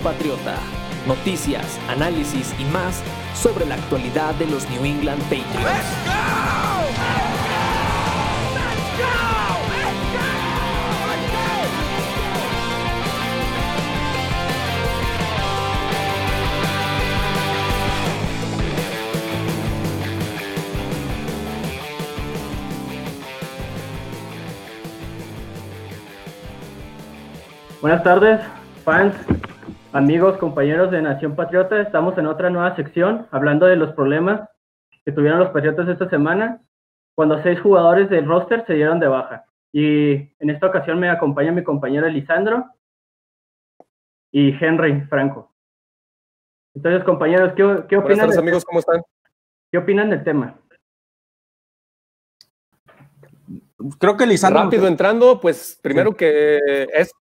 Nación Patriota. Noticias, análisis y más sobre la actualidad de los New England Patriots. Buenas tardes, amigos, compañeros de Nación Patriota. Estamos en otra nueva sección hablando de los problemas que tuvieron los Patriotas esta semana cuando seis jugadores del roster se dieron de baja. Y en esta ocasión me acompaña mi compañero Elisandro y Henry Franco. Entonces, compañeros, ¿qué, qué Buenas opinan? tardes, amigos, ¿cómo están? ¿Qué opinan del tema? Creo que Lisandro. Rápido entrando, pues primero que es,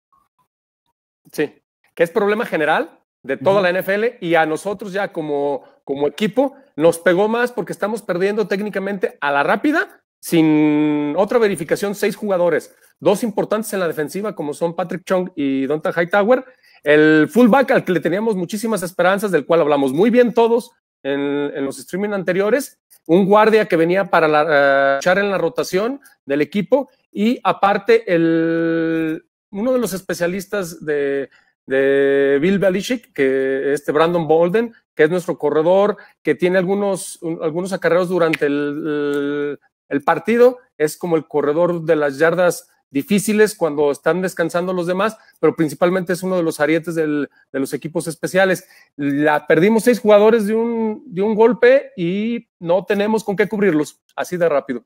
sí, que es problema general de toda la NFL y a nosotros ya como, como equipo nos pegó más porque estamos perdiendo técnicamente a la rápida, sin otra verificación, seis jugadores, dos importantes en la defensiva como son Patrick Chung y Donta Hightower, el fullback al que le teníamos muchísimas esperanzas, del cual hablamos muy bien todos en, en los streaming anteriores, un guardia que venía para la, eh, echar en la rotación del equipo y aparte el, uno de los especialistas de, de Bill Belichick, que este Brandon Bolden, que es nuestro corredor, que tiene algunos, un- algunos acarreos durante el, el- el partido, es como el corredor de las yardas difíciles cuando están descansando los demás, pero principalmente es uno de los arietes del- de los equipos especiales. La, perdimos seis jugadores de un, de un golpe y no tenemos con qué cubrirlos, así de rápido.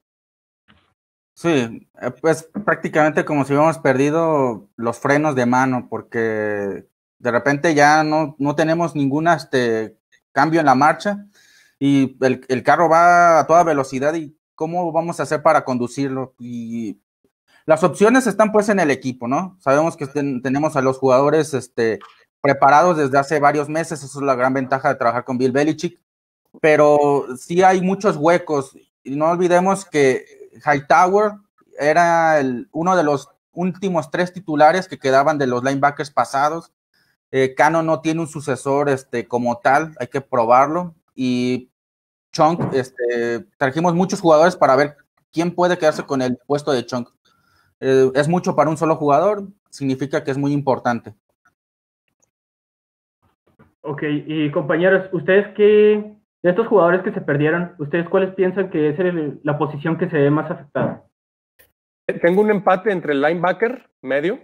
Sí, eh, pues prácticamente como si hubiéramos perdido los frenos de mano, porque de repente ya no, no tenemos ningún este, cambio en la marcha y el, el carro va a toda velocidad y cómo vamos a hacer para conducirlo. Y las opciones están pues en el equipo, ¿no? Sabemos que ten- tenemos a los jugadores este, preparados desde hace varios meses, eso es la gran ventaja de trabajar con Bill Belichick, pero sí hay muchos huecos y no olvidemos que Hightower era el, uno de los últimos tres titulares que quedaban de los linebackers pasados. Eh, Cano no tiene un sucesor este, como tal, hay que probarlo. Y Chunk, este, trajimos muchos jugadores para ver quién puede quedarse con el puesto de Chunk. Eh, es mucho para un solo jugador, significa que es muy importante. Ok, y compañeros, ¿ustedes qué, de estos jugadores que se perdieron, ¿ustedes cuáles piensan que es la posición que se ve más afectada? Tengo un empate entre el linebacker medio,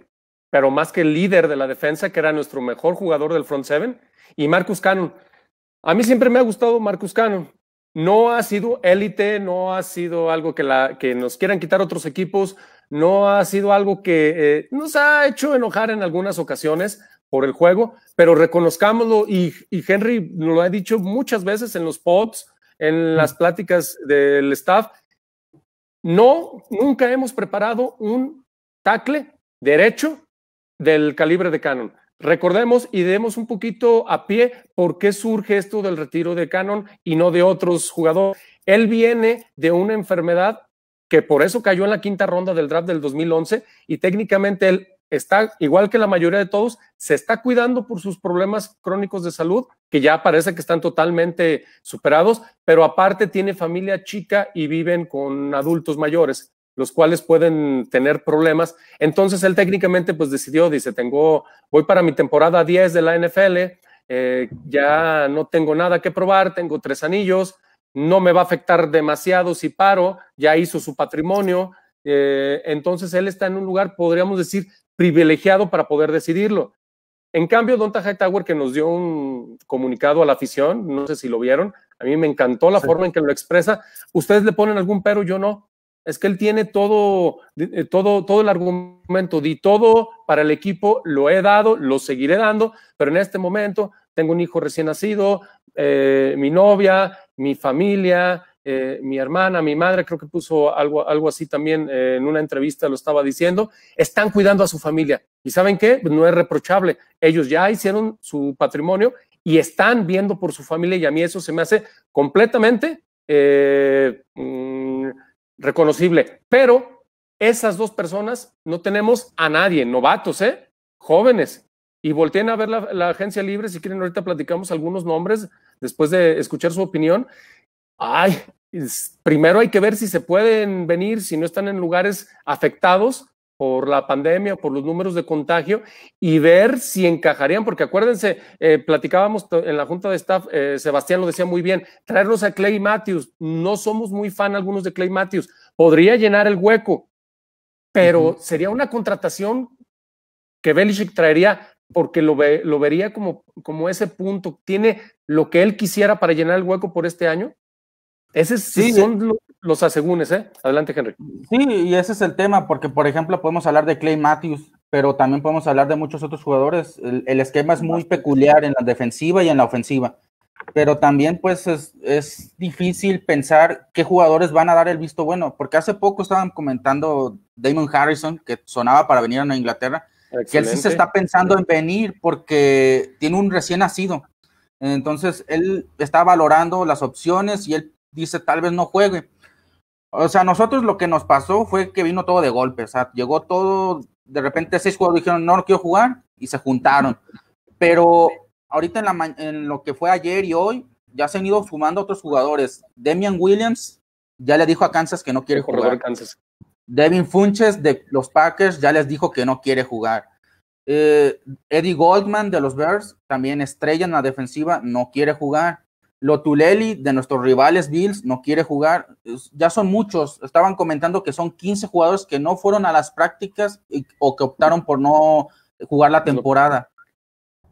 pero más que el líder de la defensa, que era nuestro mejor jugador del front seven, y Marcus Cannon. A mí siempre me ha gustado Marcus Cannon. No ha sido élite, no ha sido algo que nos quieran quitar otros equipos, no ha sido algo que eh, nos ha hecho enojar en algunas ocasiones por el juego, pero reconozcámoslo y, y Henry lo ha dicho muchas veces en los pods, en las pláticas del staff, no, nunca hemos preparado un tackle derecho del calibre de Canon. Recordemos y demos un poquito a pie por qué surge esto del retiro de Canon y no de otros jugadores. Él viene de una enfermedad que por eso cayó en la quinta ronda del draft del 2011 y técnicamente él está, igual que la mayoría de todos, se está cuidando por sus problemas crónicos de salud, que ya parece que están totalmente superados, pero aparte tiene familia chica y viven con adultos mayores, los cuales pueden tener problemas. Entonces él técnicamente pues decidió, dice, tengo, voy para mi temporada 10 de la NFL, eh, ya no tengo nada que probar, tengo tres anillos, no me va a afectar demasiado si paro, ya hizo su patrimonio, eh, entonces él está en un lugar, podríamos decir, privilegiado para poder decidirlo. En cambio, Don Hightower, que nos dio un comunicado a la afición, no sé si lo vieron, a mí me encantó la Sí. forma en que lo expresa. Ustedes le ponen algún pero, yo no. Es que él tiene todo, eh, todo, todo el argumento, di todo para el equipo, lo he dado, lo seguiré dando, pero en este momento tengo un hijo recién nacido, eh, mi novia, mi familia, eh, mi hermana, mi madre, creo que puso algo, algo así también eh, en una entrevista, lo estaba diciendo, están cuidando a su familia. ¿Y saben qué? Pues no es reprochable. Ellos ya hicieron su patrimonio y están viendo por su familia y a mí eso se me hace completamente eh, mm, reconocible. Pero esas dos personas no tenemos a nadie, novatos. Jóvenes. Y volteen a ver la, agencia libre, si quieren, ahorita platicamos algunos nombres después de escuchar su opinión. Ay, primero hay que ver si se pueden venir, si no están en lugares afectados por la pandemia, por los números de contagio y ver si encajarían, porque acuérdense, eh, platicábamos en la junta de staff, eh, Sebastián lo decía muy bien, traerlos a Clay Matthews, no somos muy fan algunos de Clay Matthews, podría llenar el hueco, pero sería una contratación que Belichick traería porque lo, ve, lo vería como, como ese punto, tiene lo que él quisiera para llenar el hueco por este año. Ese sí, son los asegúnes, ¿eh? Adelante, Henry. Sí, y ese es el tema, porque por ejemplo podemos hablar de Clay Matthews, pero también podemos hablar de muchos otros jugadores. El, esquema es muy peculiar en la defensiva y en la ofensiva, pero también pues es, es, difícil pensar qué jugadores van a dar el visto bueno, porque hace poco estaban comentando Damon Harrison, que sonaba para venir a Inglaterra, que él sí se está pensando en venir porque tiene un recién nacido. Entonces él está valorando las opciones y él dice tal vez no juegue. O sea, nosotros lo que nos pasó fue que vino todo de golpe, o sea, llegó todo, de repente seis jugadores dijeron, no, no quiero jugar, y se juntaron. Pero ahorita en, la, en lo que fue ayer y hoy, ya se han ido sumando otros jugadores. Demian Williams ya le dijo a Kansas que no quiere jugar. Kansas. Devin Funches de los Packers ya les dijo que no quiere jugar. Eh, Eddie Goldman de los Bears, también estrella en la defensiva, no quiere jugar. Lotuleli de nuestros rivales Bills no quiere jugar. Ya son muchos. Estaban comentando que son 15 jugadores que no fueron a las prácticas o que optaron por no jugar la temporada.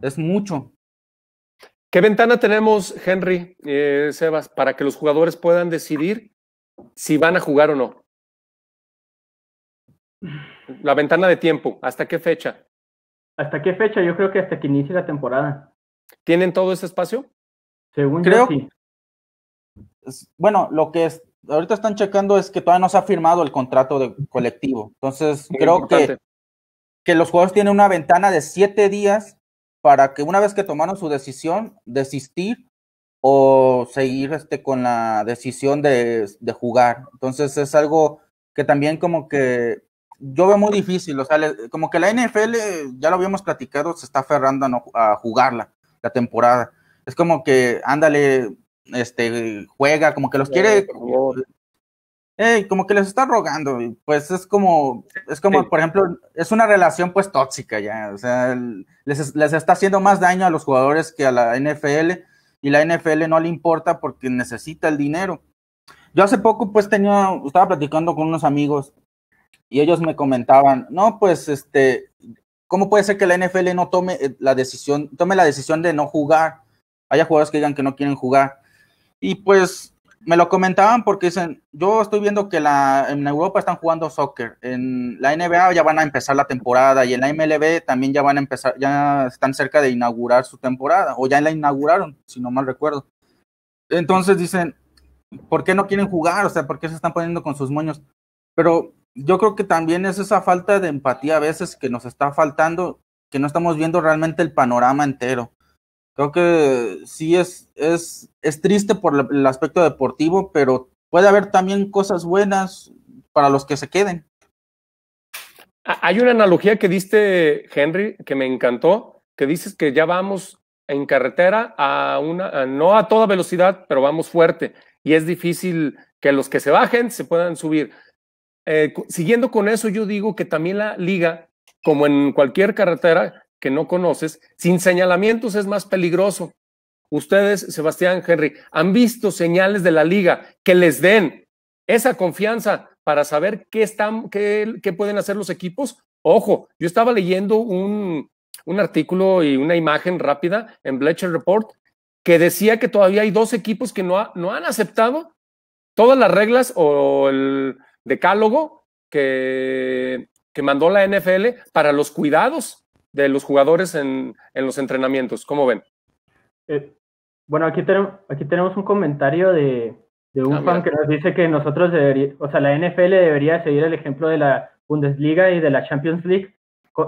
Es mucho. ¿Qué ventana tenemos, Henry, eh, Sebas, para que los jugadores puedan decidir si van a jugar o no? La ventana de tiempo, ¿hasta qué fecha? ¿Hasta qué fecha? Yo creo que hasta que inicie la temporada. ¿Tienen todo ese espacio? Según Creo, yo, Bueno, lo que es, ahorita están checando es que todavía no se ha firmado el contrato de colectivo. Entonces, creo que, que los jugadores tienen una ventana de siete días para que una vez que tomaron su decisión, desistir o seguir este, con la decisión de, de jugar. Entonces, es algo que también como que yo veo muy difícil, o sea, como que la NFL, ya lo habíamos platicado, se está aferrando a, a jugarla, la temporada es como que, ándale, este, juega, como que los quiere, eh, como que les está rogando, pues es como, es como, por ejemplo, es una relación pues tóxica ya, o sea, les, les, está haciendo más daño a los jugadores que a la NFL y la NFL no le importa porque necesita el dinero. Yo hace poco pues tenía, estaba platicando con unos amigos y ellos me comentaban, no, pues este, ¿cómo puede ser que la NFL no tome eh, la decisión, tome la decisión de no jugar? Haya jugadores que digan que no quieren jugar. Y pues me lo comentaban porque dicen, yo estoy viendo que la, en Europa están jugando soccer, en la NBA ya van a empezar la temporada y en la MLB también ya van a empezar, ya están cerca de inaugurar su temporada, o ya la inauguraron, si no mal recuerdo. Entonces dicen, ¿por qué no quieren jugar? O sea, ¿por qué se están poniendo con sus moños? Pero yo creo que también es esa falta de empatía a veces que nos está faltando, que no estamos viendo realmente el panorama entero. Creo que sí es, es, es triste por el aspecto deportivo, pero puede haber también cosas buenas para los que se queden. Hay una analogía que diste, Henry, que me encantó, que dices que ya vamos en carretera a una, no a toda velocidad, pero vamos fuerte. Y es difícil que los que se bajen se puedan subir. Eh, siguiendo con eso, yo digo que también la liga, como en cualquier carretera, que no conoces, sin señalamientos es más peligroso. Ustedes, Sebastián Henry, han visto señales de la liga que les den esa confianza para saber qué, están, qué, qué pueden hacer los equipos. Ojo, yo estaba leyendo un, un artículo y una imagen rápida en Bleacher Report que decía que todavía hay dos equipos que no, no han aceptado todas las reglas o el decálogo que, que mandó la NFL para los cuidados de los jugadores en, en los entrenamientos. ¿Cómo ven? Eh, bueno, aquí, tenemos, aquí tenemos un comentario de, de un ah, fan que nos dice que nosotros deberíamos, o sea, la NFL debería seguir el ejemplo de la Bundesliga y de la Champions League.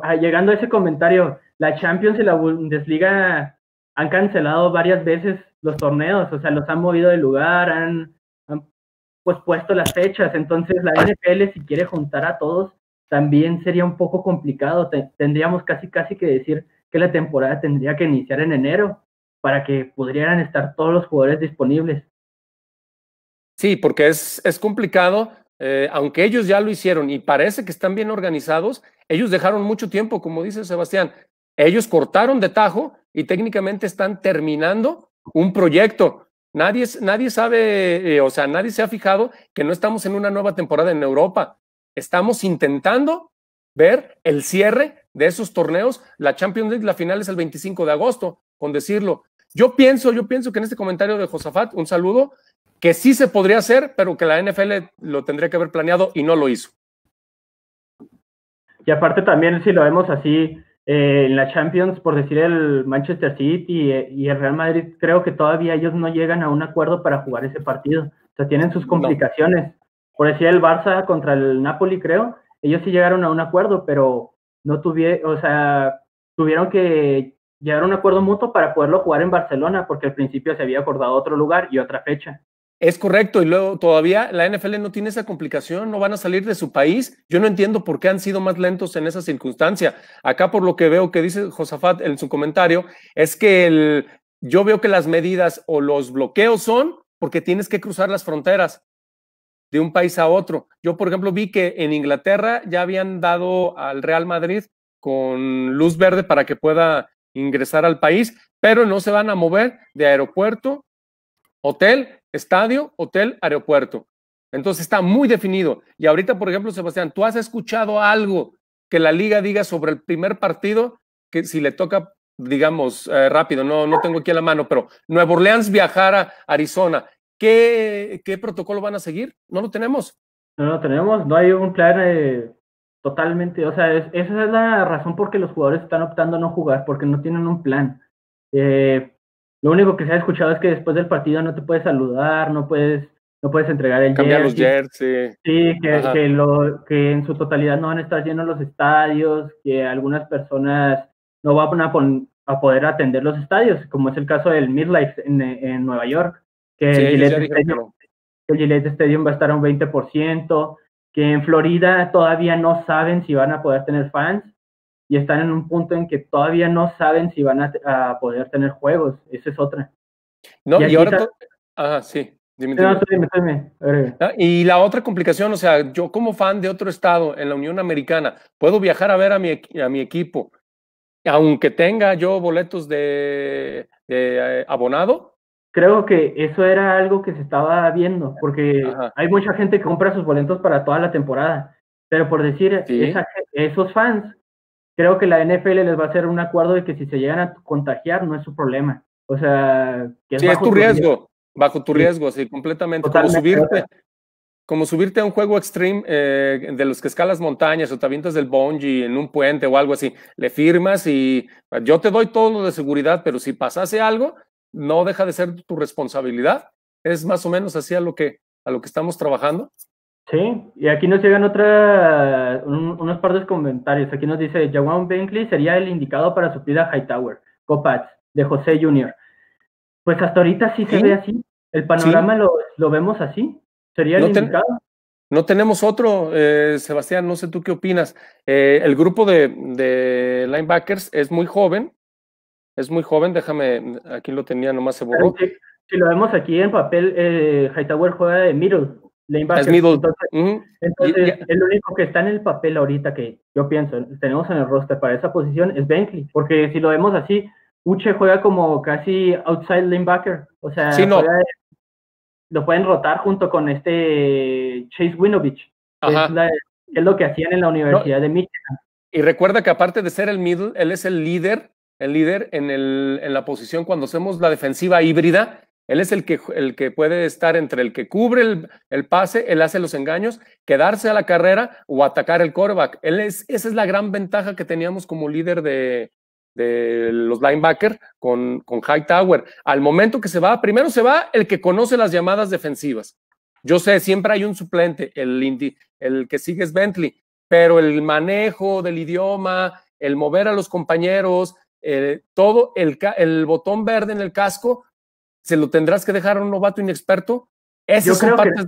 Ah, llegando a ese comentario, la Champions y la Bundesliga han cancelado varias veces los torneos, o sea, los han movido de lugar, han, han pospuesto las fechas. Entonces la NFL, si quiere juntar a todos, también sería un poco complicado. tendríamos casi, casi que decir que la temporada tendría que iniciar en enero para que pudieran estar todos los jugadores disponibles. Sí, porque es, es complicado, eh, aunque ellos ya lo hicieron y parece que están bien organizados, ellos dejaron mucho tiempo, como dice Sebastián, ellos cortaron de tajo y técnicamente están terminando un proyecto. Nadie, nadie sabe, eh, o sea, nadie se ha fijado que no estamos en una nueva temporada en Europa. Estamos intentando ver el cierre de esos torneos. La Champions League, la final es el 25 de agosto, con decirlo. Yo pienso, yo pienso que en este comentario de Josafat, un saludo, que sí se podría hacer, pero que la NFL lo tendría que haber planeado y no lo hizo. Y aparte también, si lo vemos así, eh, en la Champions, por decir el Manchester City y, el Real Madrid, creo que todavía ellos no llegan a un acuerdo para jugar ese partido. O sea, tienen sus complicaciones. Por decir el Barça contra el Napoli, creo, ellos sí llegaron a un acuerdo, pero no tuvieron, o sea, tuvieron que llegar a un acuerdo mutuo para poderlo jugar en Barcelona, porque al principio se había acordado otro lugar y otra fecha. Es correcto, y luego todavía la NFL no tiene esa complicación, no van a salir de su país. Yo no entiendo por qué han sido más lentos en esa circunstancia. Acá por lo que veo que dice Josafat en su comentario, es que yo veo que las medidas o los bloqueos son porque tienes que cruzar las fronteras de un país a otro. Yo, por ejemplo, vi que en Inglaterra ya habían dado al Real Madrid con luz verde para que pueda ingresar al país, pero no se van a mover de aeropuerto, hotel estadio, hotel, aeropuerto. Entonces está muy definido. Y ahorita, por ejemplo, Sebastián, ¿tú has escuchado algo que la liga diga sobre el primer partido? Que si le toca, digamos, eh, rápido, no, no tengo aquí a la mano, pero Nueva Orleans viajar a Arizona, ¿qué, qué protocolo van a seguir? No lo tenemos. No lo tenemos, no hay un plan eh, totalmente, o sea, esa es la razón por que los jugadores están optando a no jugar, porque no tienen un plan. Eh, lo único que se ha escuchado es que después del partido no te puedes saludar, no puedes, no puedes entregar el Cambiar los jerseys. Sí, que, que, lo, que en su totalidad no van a estar llenos los estadios, que algunas personas no van a, a poder atender los estadios, como es el caso del Midlife en, en Nueva York, que, el Gillette Stadium, que el Gillette Stadium va a estar a un 20%, que en Florida todavía no saben si van a poder tener fans, y están en un punto en que todavía no saben si van a, poder tener juegos. Esa es otra. No, y, ahora. Ah, sí. Dime, y la otra complicación, o sea, yo como fan de otro estado en la Unión Americana, puedo viajar a ver a mi, a mi equipo, aunque tenga yo boletos de, de eh, abonado. Creo que eso era algo que se estaba viendo, porque hay mucha gente que compra sus boletos para toda la temporada, pero por decir, esos fans creo que la NFL les va a hacer un acuerdo de que si se llegan a contagiar no es su problema. O sea, que es, sí, es tu riesgo, bajo tu riesgo, sí, completamente. Como subirte, como subirte a un juego extreme eh, de los que escalas montañas o te avientas del bungee en un puente o algo así, le firmas y yo te doy todo lo de seguridad, pero si pasase algo, no deja de ser tu responsabilidad. Es más o menos así a lo que, a lo que estamos trabajando. Sí, y aquí nos llegan otra, unos par de comentarios. Aquí nos dice, Jawan Benkley sería el indicado para suplir a Hightower, Copats, de José Junior. Pues hasta ahorita sí, se ve así. El panorama lo, lo, vemos así. Sería el indicado. no tenemos otro, eh, Sebastián, no sé tú qué opinas. Eh, el grupo de, de, linebackers es muy joven, es muy joven, déjame, aquí lo tenía, nomás se borró. Si, lo vemos aquí en papel, eh, Hightower juega de middle, entonces, el único que está en el papel ahorita que yo pienso, tenemos en el roster para esa posición es Bentley, porque si lo vemos así, Uche juega como casi outside linebacker, o sea, lo pueden rotar junto con este Chase Winovich, que es, lo que hacían en la Universidad de Michigan. Y recuerda que aparte de ser el middle, él es el líder, el líder en, el, en la posición cuando hacemos la defensiva híbrida, él es el que, el que puede estar entre el que cubre el, pase, él hace los engaños, quedarse a la carrera o atacar el quarterback. Él es, esa es la gran ventaja que teníamos como líder de, los linebackers con, con Hightower. Al momento que se va, primero se va el que conoce las llamadas defensivas. Yo sé, siempre hay un suplente, el, el que sigue es Bentley, pero el manejo del idioma, el mover a los compañeros, eh, todo el, el botón verde en el casco se lo tendrás que dejar a un novato inexperto. Esas son partes,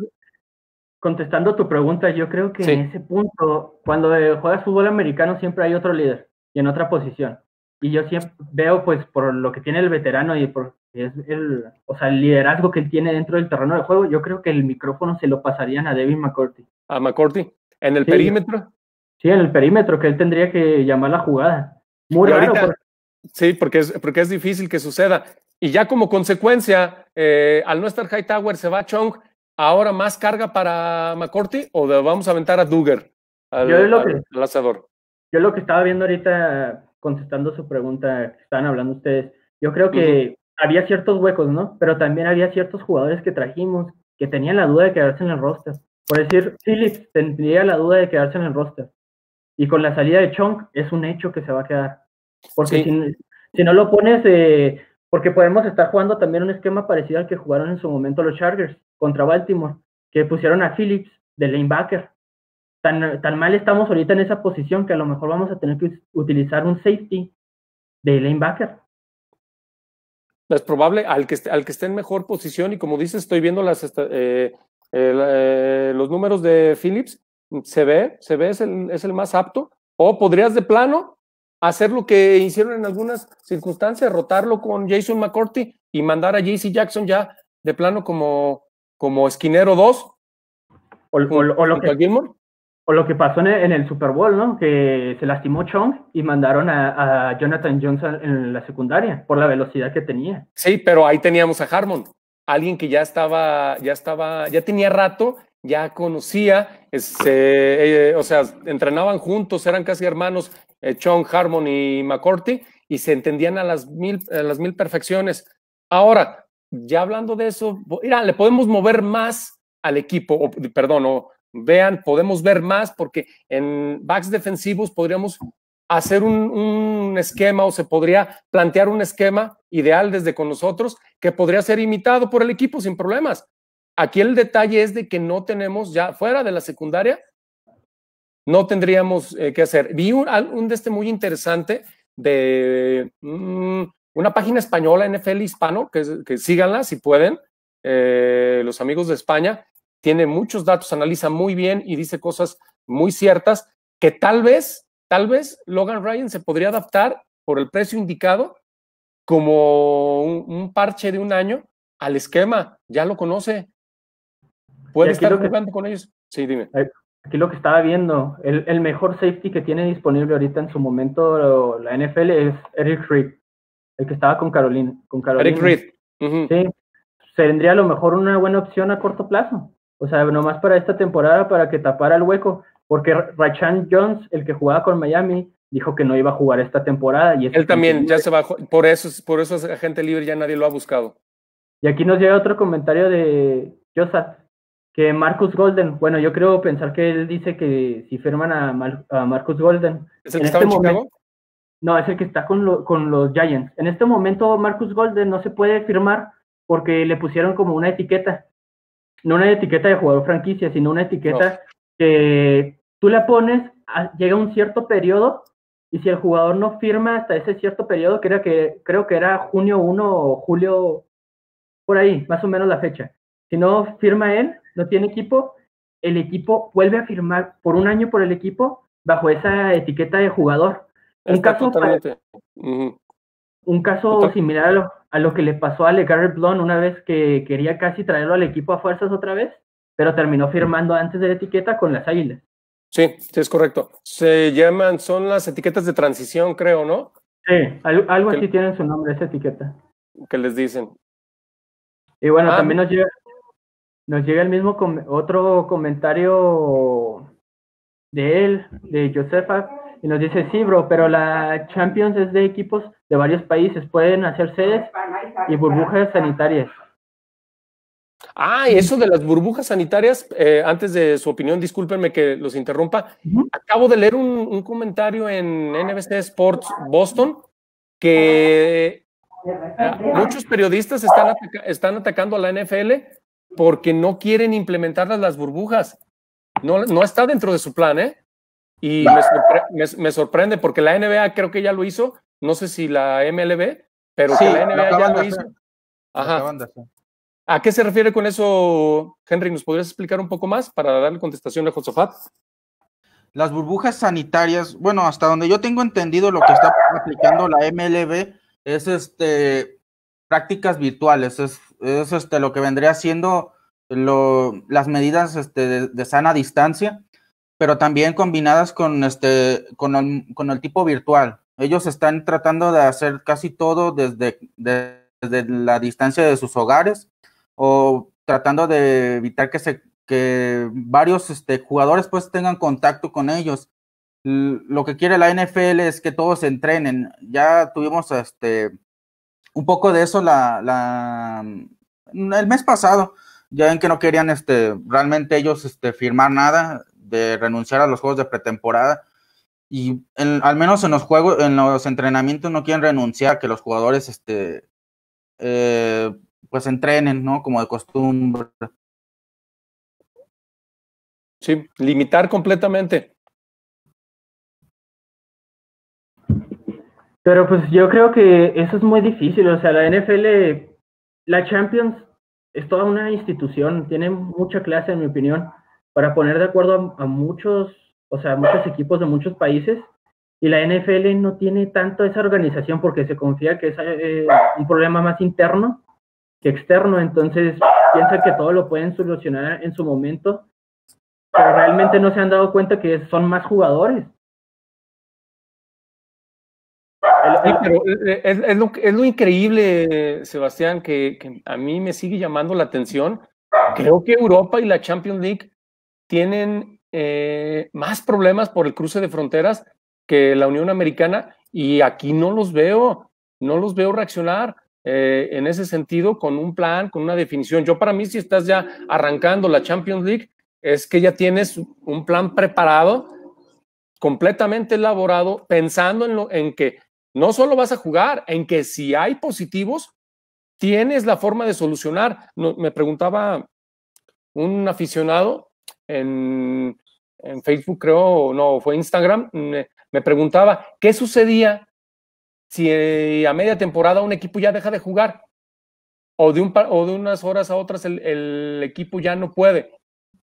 contestando tu pregunta, yo creo que en ese punto, cuando eh, juegas fútbol americano, siempre hay otro líder y en otra posición. Y yo siempre veo, pues, por lo que tiene el veterano y por es el, o sea, el liderazgo que él tiene dentro del terreno de juego, yo creo que el micrófono se lo pasarían a Devin McCourty. ¿A McCourty? ¿En el perímetro? Sí, en el perímetro, que él tendría que llamar la jugada. Muy raro. Sí, porque es, porque es difícil que suceda. Y ya como consecuencia, eh, al no estar Hightower, se va Chong. ¿Ahora más carga para McCourty o vamos a aventar a Duggar, al, yo lo que, Yo lo que estaba viendo ahorita, contestando su pregunta que estaban hablando ustedes, yo creo que había ciertos huecos, ¿no? Pero también había ciertos jugadores que trajimos que tenían la duda de quedarse en el roster. Por decir, Phillips tendría la duda de quedarse en el roster. Y con la salida de Chong es un hecho que se va a quedar. Porque si, no lo pones, eh, porque podemos estar jugando también un esquema parecido al que jugaron en su momento los Chargers contra Baltimore, que pusieron a Phillips de lanebacker. Tan, tan mal estamos ahorita en esa posición que a lo mejor vamos a tener que utilizar un safety de lanebacker. Es probable al que, esté, al que esté en mejor posición y como dices, estoy viendo las, eh, eh, los números de Phillips, se ve, se ve, es el, es el más apto. O podrías de plano hacer lo que hicieron en algunas circunstancias, rotarlo con Jason McCourty y mandar a JC Jackson ya de plano como, como esquinero 2. O, lo que, o lo que pasó en el, Super Bowl, ¿no? Que se lastimó Chong y mandaron a, Jonathan Johnson en la secundaria por la velocidad que tenía. Sí, pero ahí teníamos a Harmon, alguien que ya estaba, ya estaba, ya tenía rato ya conocía, este, eh, o sea, entrenaban juntos, eran casi hermanos, eh, Chong, Harmon y McCourty, y se entendían a las mil, a las mil perfecciones. Ahora, ya hablando de eso, mira, le podemos mover más al equipo, o, perdón, vean, podemos ver más porque en backs defensivos podríamos hacer un, esquema o se podría plantear un esquema ideal desde con nosotros que podría ser imitado por el equipo sin problemas. Aquí el detalle es de que no tenemos ya fuera de la secundaria, no tendríamos eh, que hacer. Vi un, un, de este muy interesante de mm, una página española, NFL Hispano, que, que síganla si pueden, eh, los amigos de España. Tiene muchos datos, analiza muy bien y dice cosas muy ciertas que tal vez, tal vez Logan Ryan se podría adaptar por el precio indicado como un parche de un año al esquema, ya lo conoce, Puede estar jugando con ellos. Sí, dime. Aquí lo que estaba viendo, el, el, mejor safety que tiene disponible ahorita en su momento la NFL es Eric Reed, el que estaba con Carolina. Con Carolina. Eric Reed. Sí, tendría a lo mejor una buena opción a corto plazo. O sea, nomás para esta temporada, para que tapara el hueco, porque Rachan Jones, el que jugaba con Miami, dijo que no iba a jugar esta temporada. Y Él también ya se bajó, por eso, por eso es agente libre, ya nadie lo ha buscado. Y aquí nos llega otro comentario de Josat, que Marcus Golden, bueno, yo creo pensar que él dice que si firman a, Marcus Golden. ¿Es el que este momento, No, es el que está con, con los Giants. En este momento Marcus Golden no se puede firmar porque le pusieron como una etiqueta. No una etiqueta de jugador franquicia, sino una etiqueta que tú la pones, llega un cierto periodo y si el jugador no firma hasta ese cierto periodo, creo que, creo que era junio 1 o julio, por ahí, más o menos la fecha. Si no firma él, no tiene equipo, el equipo vuelve a firmar por un año por el equipo bajo esa etiqueta de jugador. Un caso, un caso similar a lo, que le pasó a LeGarrette Blount una vez que quería casi traerlo al equipo a fuerzas otra vez, pero terminó firmando antes de la etiqueta con las Águilas. Sí, sí, es correcto. Se llaman, son las etiquetas de transición, creo, ¿no? Sí, algo, así tienen su nombre, esa etiqueta. Que les dicen. Y bueno, ah, también nos llega, nos llega el mismo otro comentario de él, de Josefa, y nos dice, sí, bro, pero la Champions es de equipos de varios países, pueden hacer sedes y burbujas sanitarias. Ah, y eso de las burbujas sanitarias, eh, antes de su opinión, discúlpenme que los interrumpa. Acabo de leer un, comentario en NBC Sports Boston que eh, muchos periodistas están, están atacando a la NFL porque no quieren implementar las burbujas. No, no está dentro de su plan, ¿eh? Y me, sorprende porque la NBA creo que ya lo hizo, no sé si la MLB, pero la NBA ya lo hizo. Ajá. ¿A qué se refiere con eso, Henry? ¿Nos podrías explicar un poco más para darle contestación a Josafat? Las burbujas sanitarias, bueno, hasta donde yo tengo entendido lo que está aplicando la MLB es este prácticas virtuales, es, es este lo que vendría siendo lo, las medidas este, de, sana distancia, pero también combinadas con este con el, con el tipo virtual. Ellos están tratando de hacer casi todo desde, desde la distancia de sus hogares o tratando de evitar que se que varios este, jugadores pues tengan contacto con ellos. Lo que quiere la NFL es que todos entrenen. Ya tuvimos este un poco de eso la, la el mes pasado. Ya ven que no querían este realmente ellos este firmar nada de renunciar a los juegos de pretemporada y al menos en los juegos en los entrenamientos no quieren renunciar que los jugadores este eh, pues entrenen, ¿no? Como de costumbre. Sí, limitar completamente. Pero pues yo creo que eso es muy difícil, o sea, la NFL, la Champions es toda una institución, tiene mucha clase en mi opinión, para poner de acuerdo a, muchos, o sea, muchos equipos de muchos países, y la NFL no tiene tanto esa organización porque se confía que es eh, un problema más interno que externo, entonces piensa que todo lo pueden solucionar en su momento, pero realmente no se han dado cuenta que son más jugadores. Sí, pero es, es, lo, es lo increíble, Sebastián, que, que, a mí me sigue llamando la atención. Creo que Europa y la Champions League tienen eh, más problemas por el cruce de fronteras que la Unión Americana y aquí no los veo, no los veo reaccionar eh, en ese sentido con un plan, con una definición. Yo para mí, si estás ya arrancando la Champions League, es que ya tienes un plan preparado, completamente elaborado, pensando en, lo, en que no solo vas a jugar, en que si hay positivos, tienes la forma de solucionar. No, me preguntaba un aficionado en, en, Facebook, creo, no, fue Instagram, me, preguntaba, ¿qué sucedía si eh, a media temporada un equipo ya deja de jugar o de, un, o de unas horas a otras el, equipo ya no puede,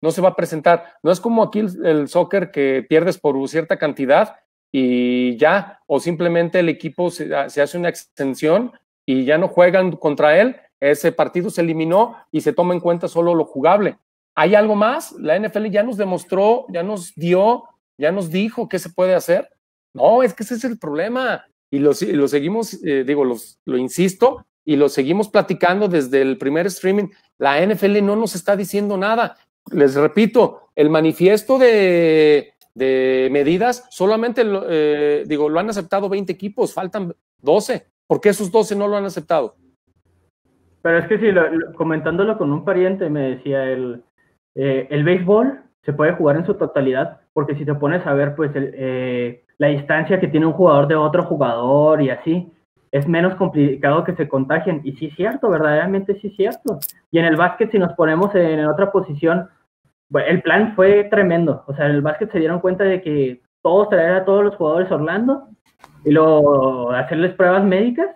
no se va a presentar. No es como aquí el, soccer que pierdes por cierta cantidad y ya, o simplemente el equipo se, se hace una extensión y ya no juegan contra él, ese partido se eliminó y se toma en cuenta solo lo jugable. ¿Hay algo más? La NFL ya nos demostró, ya nos dio, ya nos dijo qué se puede hacer. No, es que ese es el problema y lo, lo seguimos, eh, digo, los, lo insisto, y lo seguimos platicando desde el primer streaming. La NFL no nos está diciendo nada. Les repito, el manifiesto de, de medidas solamente, eh, digo, lo han aceptado 20 equipos, faltan 12. ¿Por qué esos 12 no lo han aceptado? Pero es que si lo, lo, comentándolo con un pariente me decía el, eh, el béisbol se puede jugar en su totalidad, porque si te pones a ver, pues el, eh, la distancia que tiene un jugador de otro jugador y así, es menos complicado que se contagien. Y sí es cierto, verdaderamente sí es cierto. Y en el básquet, si nos ponemos en otra posición, bueno, el plan fue tremendo. O sea, en el básquet se dieron cuenta de que todos traer a todos los jugadores a Orlando y luego hacerles pruebas médicas.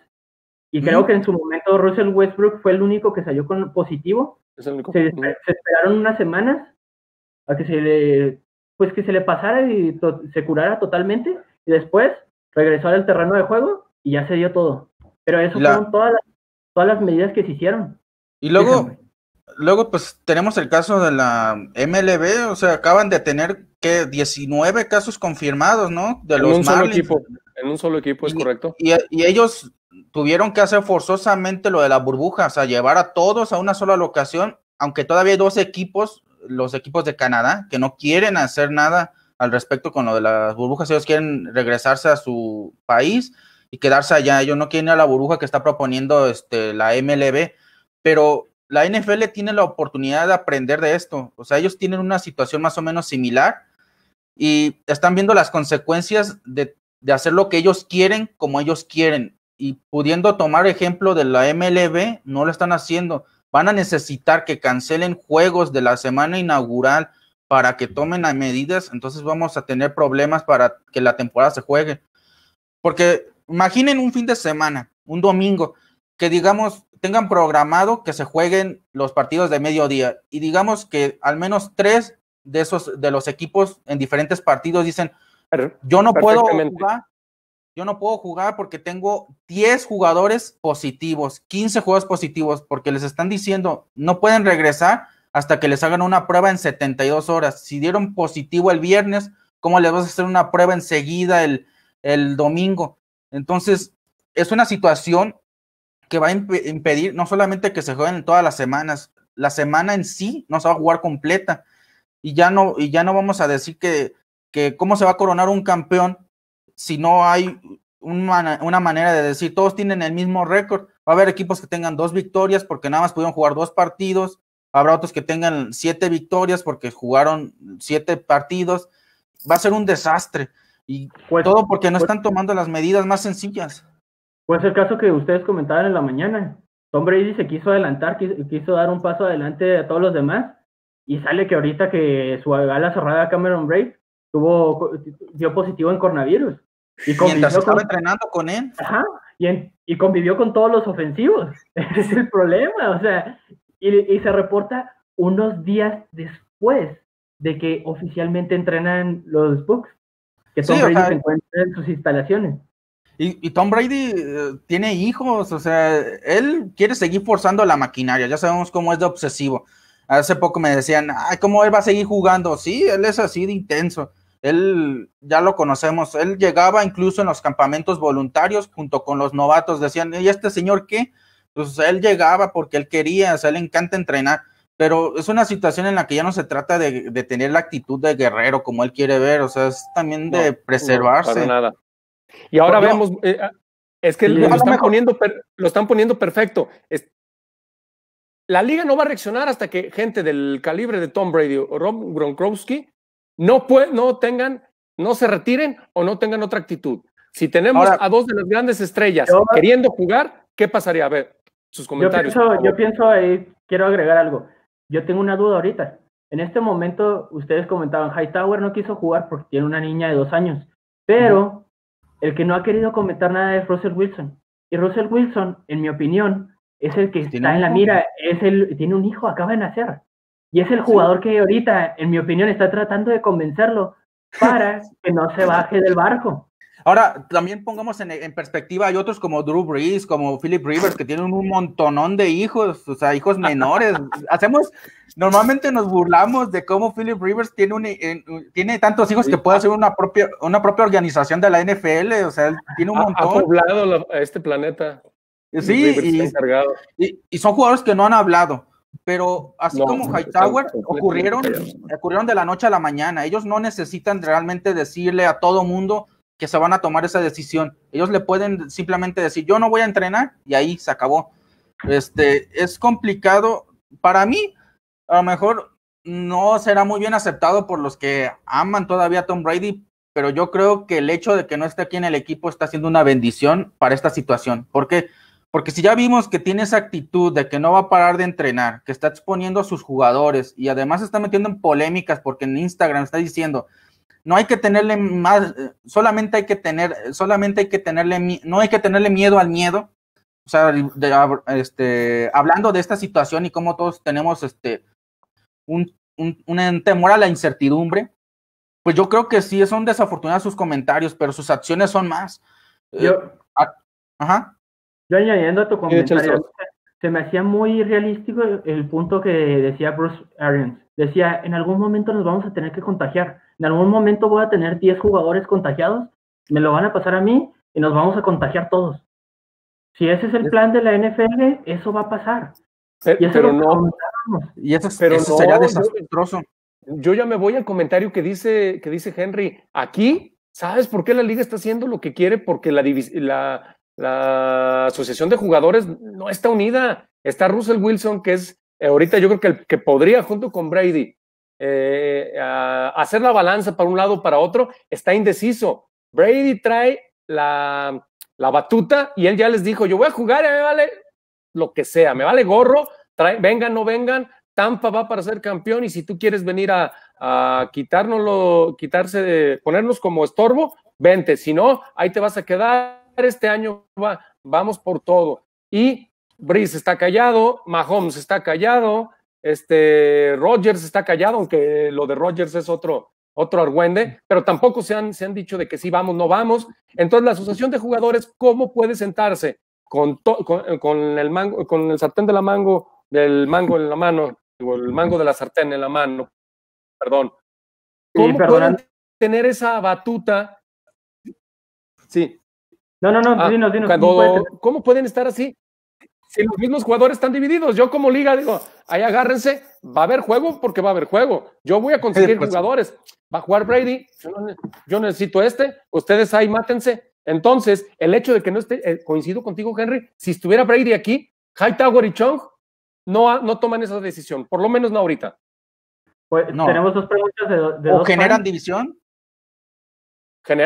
Y creo que en su momento Russell Westbrook fue el único que salió con positivo. Es el único. Se, se, esperaron unas semanas a que se le pues que se le pasara y to se curara totalmente y después regresó al terreno de juego y ya se dio todo. Pero eso La... fueron todas las, todas las medidas que se hicieron. Y luego. Luego pues tenemos el caso de la MLB, o sea, acaban de tener que 19 casos confirmados, ¿no? De en los un solo equipo, en un solo equipo, es y, correcto. Y, y ellos tuvieron que hacer forzosamente lo de la burbuja, o sea, llevar a todos a una sola locación, aunque todavía hay dos equipos los equipos de Canadá que no quieren hacer nada al respecto con lo de las burbujas, ellos quieren regresarse a su país y quedarse allá, ellos no quieren ir a la burbuja que está proponiendo este, la MLB, pero la NFL tiene la oportunidad de aprender de esto, o sea, ellos tienen una situación más o menos similar y están viendo las consecuencias de, hacer lo que ellos quieren como ellos quieren. Y pudiendo tomar ejemplo de la MLB, no lo están haciendo. Van a necesitar que cancelen juegos de la semana inaugural para que tomen medidas, entonces vamos a tener problemas para que la temporada se juegue. Porque imaginen un fin de semana, un domingo, que digamos tengan programado que se jueguen los partidos de mediodía y digamos que al menos tres de esos de los equipos en diferentes partidos dicen yo no puedo jugar yo no puedo jugar porque tengo 10 jugadores positivos, 15 jugadores positivos, porque les están diciendo no pueden regresar hasta que les hagan una prueba en 72 horas. Si dieron positivo el viernes, ¿cómo les vas a hacer una prueba enseguida el, el domingo? Entonces, es una situación que va a impedir no solamente que se jueguen todas las semanas, la semana en sí no se va a jugar completa y ya no, y ya no vamos a decir que, que cómo se va a coronar un campeón si no hay una, una, manera de decir todos tienen el mismo récord. Va a haber equipos que tengan dos victorias porque nada más pudieron jugar dos partidos. Habrá otros que tengan siete victorias porque jugaron siete partidos. Va a ser un desastre. Y pues, todo porque no pues están tomando las medidas más sencillas. Pues el caso que ustedes comentaban en la mañana. Tom Brady se quiso adelantar, quiso, dar un paso adelante a todos los demás. Y sale que ahorita que su ala cerrada Cameron Braid tuvo, dio positivo en coronavirus. Y Mientras estaba entrenando con él. Ajá, y, y, convivió con todos los ofensivos. Ese es el problema, o sea, y, se reporta unos días después de que oficialmente entrenan los Bucks, que Tom Brady se encuentra en sus instalaciones. Y, Tom Brady eh, tiene hijos, o sea, él quiere seguir forzando la maquinaria, ya sabemos cómo es de obsesivo. Hace poco me decían, ay, ¿cómo él va a seguir jugando? Sí, él es así de intenso. Él, ya lo conocemos, él llegaba incluso en los campamentos voluntarios junto con los novatos, decían, ¿y este señor qué? Pues él llegaba porque él quería, o sea, le encanta entrenar, pero es una situación en la que ya no se trata de, tener la actitud de guerrero como él quiere ver, o sea, es también de preservarse. nada. Y ahora vemos, eh, ah, es que lo, están poniendo, lo están poniendo perfecto. la liga no va a reaccionar hasta que gente del calibre de Tom Brady o Rob Gronkowski no, no tengan, no se retiren o no tengan otra actitud. Si tenemos a dos de las grandes estrellas queriendo jugar, ¿qué pasaría? A ver, sus comentarios. Yo pienso, ahí, quiero agregar algo. Yo tengo una duda ahorita. En este momento, ustedes comentaban, Hightower no quiso jugar porque tiene una niña de dos años, pero el que no ha querido comentar nada es Russell Wilson. Y Russell Wilson, en mi opinión, es el que está en la mira, es el, tiene un hijo, acaba de nacer. Y es el jugador que ahorita, en mi opinión, está tratando de convencerlo para que no se baje del barco. Ahora, también pongamos en, perspectiva, hay otros como Drew Brees, como Philip Rivers, que tienen un montonón de hijos, o sea, hijos menores. Hacemos, normalmente nos burlamos de cómo Philip Rivers tiene, un, tiene tantos hijos que puede hacer una propia, una propia organización de la NFL, o sea, él tiene un montón. Ha poblado este planeta. Sí, y, y son jugadores que no han hablado pero así como Hightower ocurrieron, ocurrieron de la noche a la mañana. Ellos no necesitan realmente decirle a todo mundo que se van a tomar esa decisión. Ellos le pueden simplemente decir, yo no voy a entrenar y ahí se acabó. Este, es complicado. Para mí, a lo mejor no será muy bien aceptado por los que aman todavía a Tom Brady, pero yo creo que el hecho de que no esté aquí en el equipo está siendo una bendición para esta situación. Porque porque si ya vimos que tiene esa actitud de que no va a parar de entrenar, que está exponiendo a sus jugadores y además está metiendo en polémicas porque en Instagram está diciendo, no hay que tenerle más, solamente hay que tener, solamente hay que tenerle, no hay que tenerle miedo al miedo. O sea, este, hablando de esta situación y cómo todos tenemos este, un, un, temor a la incertidumbre, pues yo creo que sí son desafortunados sus comentarios, pero sus acciones son más. Yo, eh, ajá. Yo añadiendo a tu comentario, se me hacía muy realístico el, punto que decía Bruce Arians. Decía, en algún momento nos vamos a tener que contagiar. En algún momento voy a tener 10 jugadores contagiados, me lo van a pasar a mí y nos vamos a contagiar todos. Si ese es el plan de la NFL, eso va a pasar. Pero, y eso no. Y eso, pero sería desastroso. Yo, ya me voy al comentario que dice, que dice Henry. Aquí, ¿sabes por qué la liga está haciendo lo que quiere? Porque la, la, la asociación de jugadores no está unida. Está Russell Wilson, que es eh, ahorita yo creo que el que podría, junto con Brady, eh, hacer la balanza para un lado o para otro, está indeciso. Brady trae la, la, batuta y él ya les dijo, yo voy a jugar me vale lo que sea, me vale gorro, trae, vengan, no vengan, Tampa va para ser campeón y si tú quieres venir a, a quitárnoslo, quitarse, ponernos como estorbo, vente, si no, ahí te vas a quedar este año va, vamos por todo. Y Breeze está callado, Mahomes está callado, este, Rogers está callado, aunque lo de Rogers es otro, otro argüende, pero tampoco se han, se han dicho de que sí vamos, no vamos. Entonces, la asociación de jugadores, ¿cómo puede sentarse con, con, el mango, con el sartén de la mango, del mango en la mano, o el mango de la sartén en la mano, perdón? ¿Cómo pueden tener esa batuta? Sí. No, no, no, ah, dinos, dinos. ¿Cómo pueden estar así? Si los mismos jugadores están divididos. Yo como liga digo, ahí agárrense, va a haber juego porque va a haber juego. Yo voy a conseguir pues jugadores. Va a jugar Brady, yo, necesito este, ustedes ahí mátense. Entonces, el hecho de que no esté, eh, coincido contigo, Henry, si estuviera Brady aquí, Hightower y Chong no, no toman esa decisión, por lo menos no ahorita. Pues, Tenemos dos preguntas de, ¿O generan división?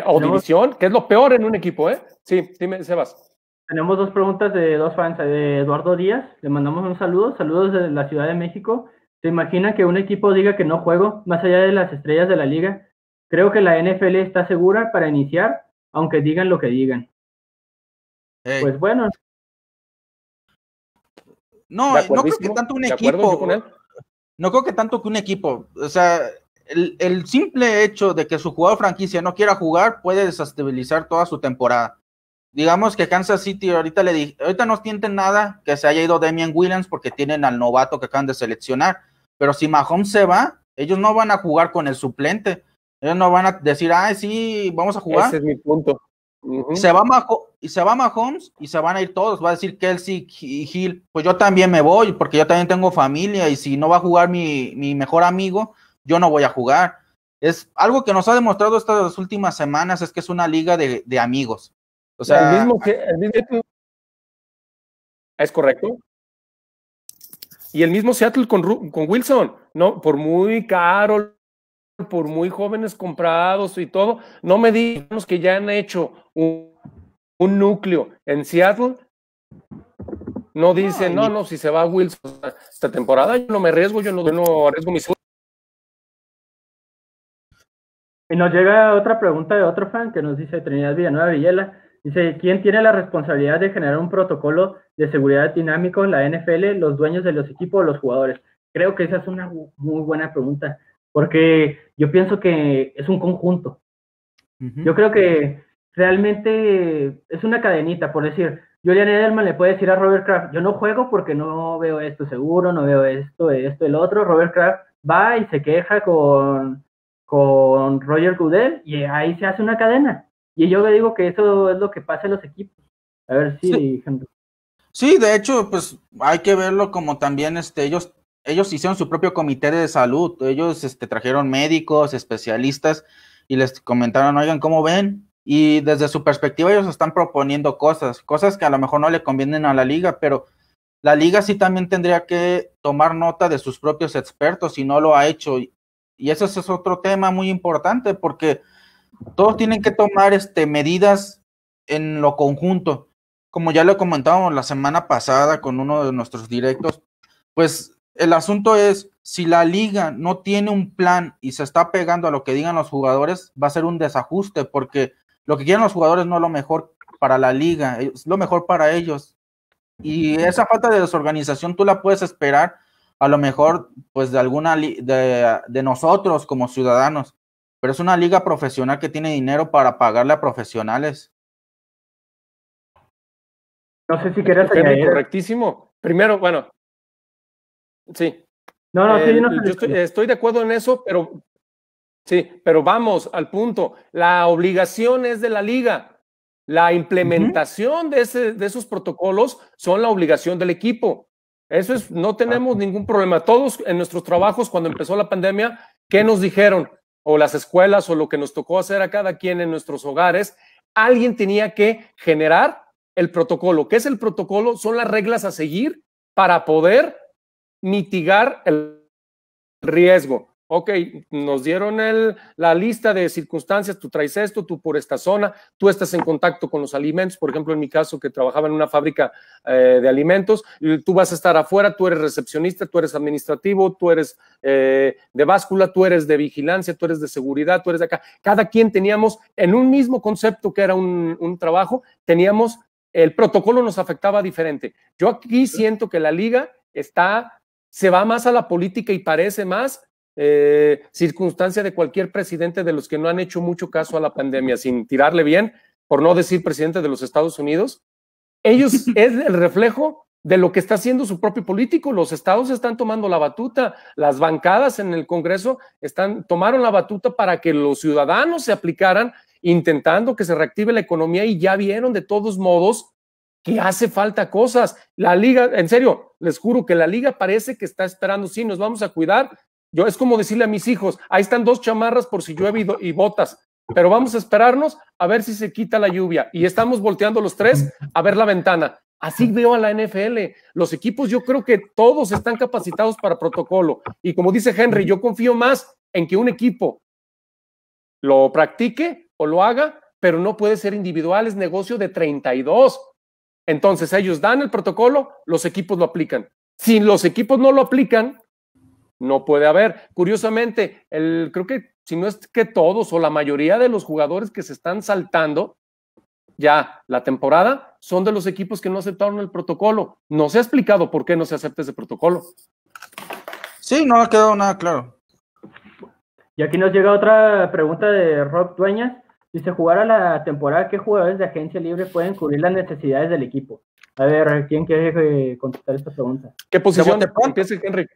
o división, que es lo peor en un equipo, ¿eh? Sí, dime, Sebas. Tenemos dos preguntas de dos fans, de Eduardo Díaz, le mandamos un saludo, saludos desde la Ciudad de México. ¿Se imagina que un equipo diga que no juego, más allá de las estrellas de la liga? Creo que la NFL está segura para iniciar, aunque digan lo que digan. Pues bueno. No, no creo que tanto un equipo. No creo que tanto que un equipo. O sea, el, el, simple hecho de que su jugador franquicia no quiera jugar puede desestabilizar toda su temporada digamos que Kansas City ahorita le di, ahorita no sienten nada que se haya ido Damian Williams porque tienen al novato que acaban de seleccionar, pero si Mahomes se va, ellos no van a jugar con el suplente, ellos no van a decir, ah, sí, vamos a jugar. Ese es mi punto. se va y se va Mahomes y se van a ir todos, va a decir Kelsey y Hill, pues yo también me voy porque yo también tengo familia y si no va a jugar mi, mi mejor amigo, yo no voy a jugar. Es algo que nos ha demostrado estas últimas semanas, es que es una liga de, de amigos. O sea, el mismo que el mismo, es correcto. Y el mismo Seattle con, con Wilson, no, por muy caro, por muy jóvenes comprados y todo, no me digamos que ya han hecho un, un núcleo en Seattle. No dicen, no, no, si se va Wilson esta temporada, yo no me arriesgo, yo no, no arriesgo mi Y nos llega otra pregunta de otro fan que nos dice Trinidad Villanueva Villela. Dice, ¿quién tiene la responsabilidad de generar un protocolo de seguridad dinámico en la NFL, los dueños de los equipos o los jugadores? Creo que esa es una muy buena pregunta, porque yo pienso que es un conjunto. Yo creo que realmente es una cadenita, por decir, Julian Edelman le puede decir a Robert Kraft, yo no juego porque no veo esto seguro, no veo esto, esto, el otro. Robert Kraft va y se queja con, con Roger Goodell y ahí se hace una cadena. Y yo le digo que eso es lo que pasa en los equipos. A ver si, sí. sí. de hecho, pues hay que verlo como también este, ellos, ellos hicieron su propio comité de salud. Ellos este, trajeron médicos, especialistas y les comentaron, oigan, ¿cómo ven? Y desde su perspectiva ellos están proponiendo cosas, cosas que a lo mejor no le convienen a la liga, pero la liga sí también tendría que tomar nota de sus propios expertos y no lo ha hecho. Y ese es otro tema muy importante porque todos tienen que tomar este, medidas en lo conjunto. Como ya lo comentábamos la semana pasada con uno de nuestros directos, pues el asunto es, si la liga no tiene un plan y se está pegando a lo que digan los jugadores, va a ser un desajuste, porque lo que quieren los jugadores no es lo mejor para la liga, es lo mejor para ellos. Y esa falta de desorganización tú la puedes esperar a lo mejor pues de alguna de, de nosotros como ciudadanos pero es una liga profesional que tiene dinero para pagarle a profesionales. No sé si quieres añadir. Correctísimo. Primero, bueno, sí. No, no, sí, no yo estoy, de acuerdo en eso, pero sí, pero vamos al punto. La obligación es de la liga. La implementación de, ese, de esos protocolos son la obligación del equipo. Eso es, no tenemos ningún problema. Todos en nuestros trabajos, cuando empezó la pandemia, ¿qué nos dijeron? O las escuelas o lo que nos tocó hacer a cada quien en nuestros hogares, alguien tenía que generar el protocolo. ¿Qué es el protocolo? Son las reglas a seguir para poder mitigar el riesgo ok, nos dieron el, la lista de circunstancias, tú traes esto, tú por esta zona, tú estás en contacto con los alimentos, por ejemplo, en mi caso que trabajaba en una fábrica eh, de alimentos, tú vas a estar afuera, tú eres recepcionista, tú eres administrativo, tú eres eh, de báscula, tú eres de vigilancia, tú eres de seguridad, tú eres de acá. Cada quien teníamos en un mismo concepto que era un, un trabajo, teníamos el protocolo nos afectaba diferente. Yo aquí siento que la liga está, se va más a la política y parece más eh, circunstancia de cualquier presidente de los que no han hecho mucho caso a la pandemia, sin tirarle bien, por no decir presidente de los Estados Unidos. Ellos es el reflejo de lo que está haciendo su propio político. Los estados están tomando la batuta, las bancadas en el Congreso están, tomaron la batuta para que los ciudadanos se aplicaran, intentando que se reactive la economía y ya vieron de todos modos que hace falta cosas. La liga, en serio, les juro que la liga parece que está esperando, sí, nos vamos a cuidar. Yo es como decirle a mis hijos, ahí están dos chamarras por si llueve y, y botas, pero vamos a esperarnos a ver si se quita la lluvia. Y estamos volteando los tres a ver la ventana. Así veo a la NFL. Los equipos, yo creo que todos están capacitados para protocolo. Y como dice Henry, yo confío más en que un equipo lo practique o lo haga, pero no puede ser individual, es negocio de 32. Entonces ellos dan el protocolo, los equipos lo aplican. Si los equipos no lo aplican, no puede haber. Curiosamente, el, creo que si no es que todos o la mayoría de los jugadores que se están saltando ya la temporada son de los equipos que no aceptaron el protocolo. No se ha explicado por qué no se acepta ese protocolo. Sí, no ha quedado nada claro. Y aquí nos llega otra pregunta de Rob Dueñas. Si se jugara la temporada, ¿qué jugadores de agencia libre pueden cubrir las necesidades del equipo? A ver, ¿quién quiere eh, contestar esta pregunta? ¿Qué posición? Empieza Henry.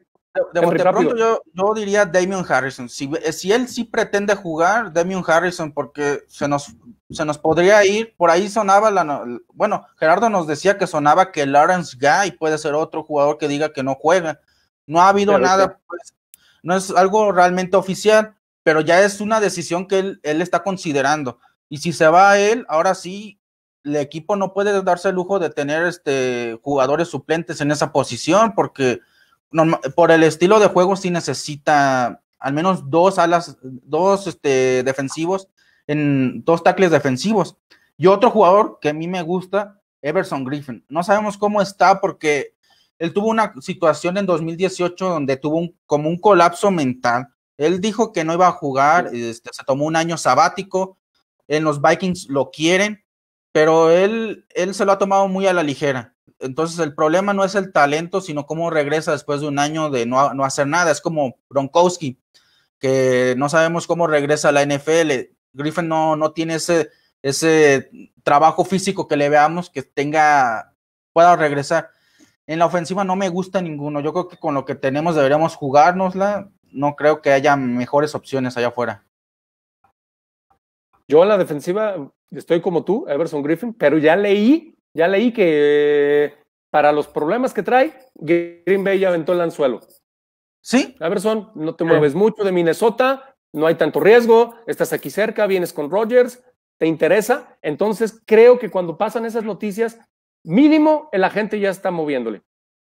De, de pronto yo, yo, diría Damian Harrison. Si, si, él sí pretende jugar, Damian Harrison, porque se nos, se nos podría ir. Por ahí sonaba la. Bueno, Gerardo nos decía que sonaba que Lawrence Guy puede ser otro jugador que diga que no juega. No ha habido nada, pues, no es algo realmente oficial, pero ya es una decisión que él, él está considerando. Y si se va a él, ahora sí, el equipo no puede darse el lujo de tener este, jugadores suplentes en esa posición, porque por el estilo de juego sí necesita al menos dos alas, dos este, defensivos, en dos tackles defensivos. Y otro jugador que a mí me gusta, Everson Griffin. No sabemos cómo está porque él tuvo una situación en 2018 donde tuvo un, como un colapso mental. Él dijo que no iba a jugar, este, se tomó un año sabático. En los Vikings lo quieren, pero él, él se lo ha tomado muy a la ligera. Entonces el problema no es el talento, sino cómo regresa después de un año de no, no hacer nada. Es como Bronkowski, que no sabemos cómo regresa a la NFL. Griffin no, no tiene ese, ese trabajo físico que le veamos que tenga, pueda regresar. En la ofensiva no me gusta ninguno. Yo creo que con lo que tenemos deberíamos jugárnosla. No creo que haya mejores opciones allá afuera. Yo en la defensiva estoy como tú, Everson Griffin, pero ya leí ya leí que para los problemas que trae, Green Bay ya aventó el anzuelo. Sí. Everson, no te mueves mucho de Minnesota, no hay tanto riesgo, estás aquí cerca, vienes con Rodgers, te interesa. Entonces creo que cuando pasan esas noticias, mínimo el agente ya está moviéndole.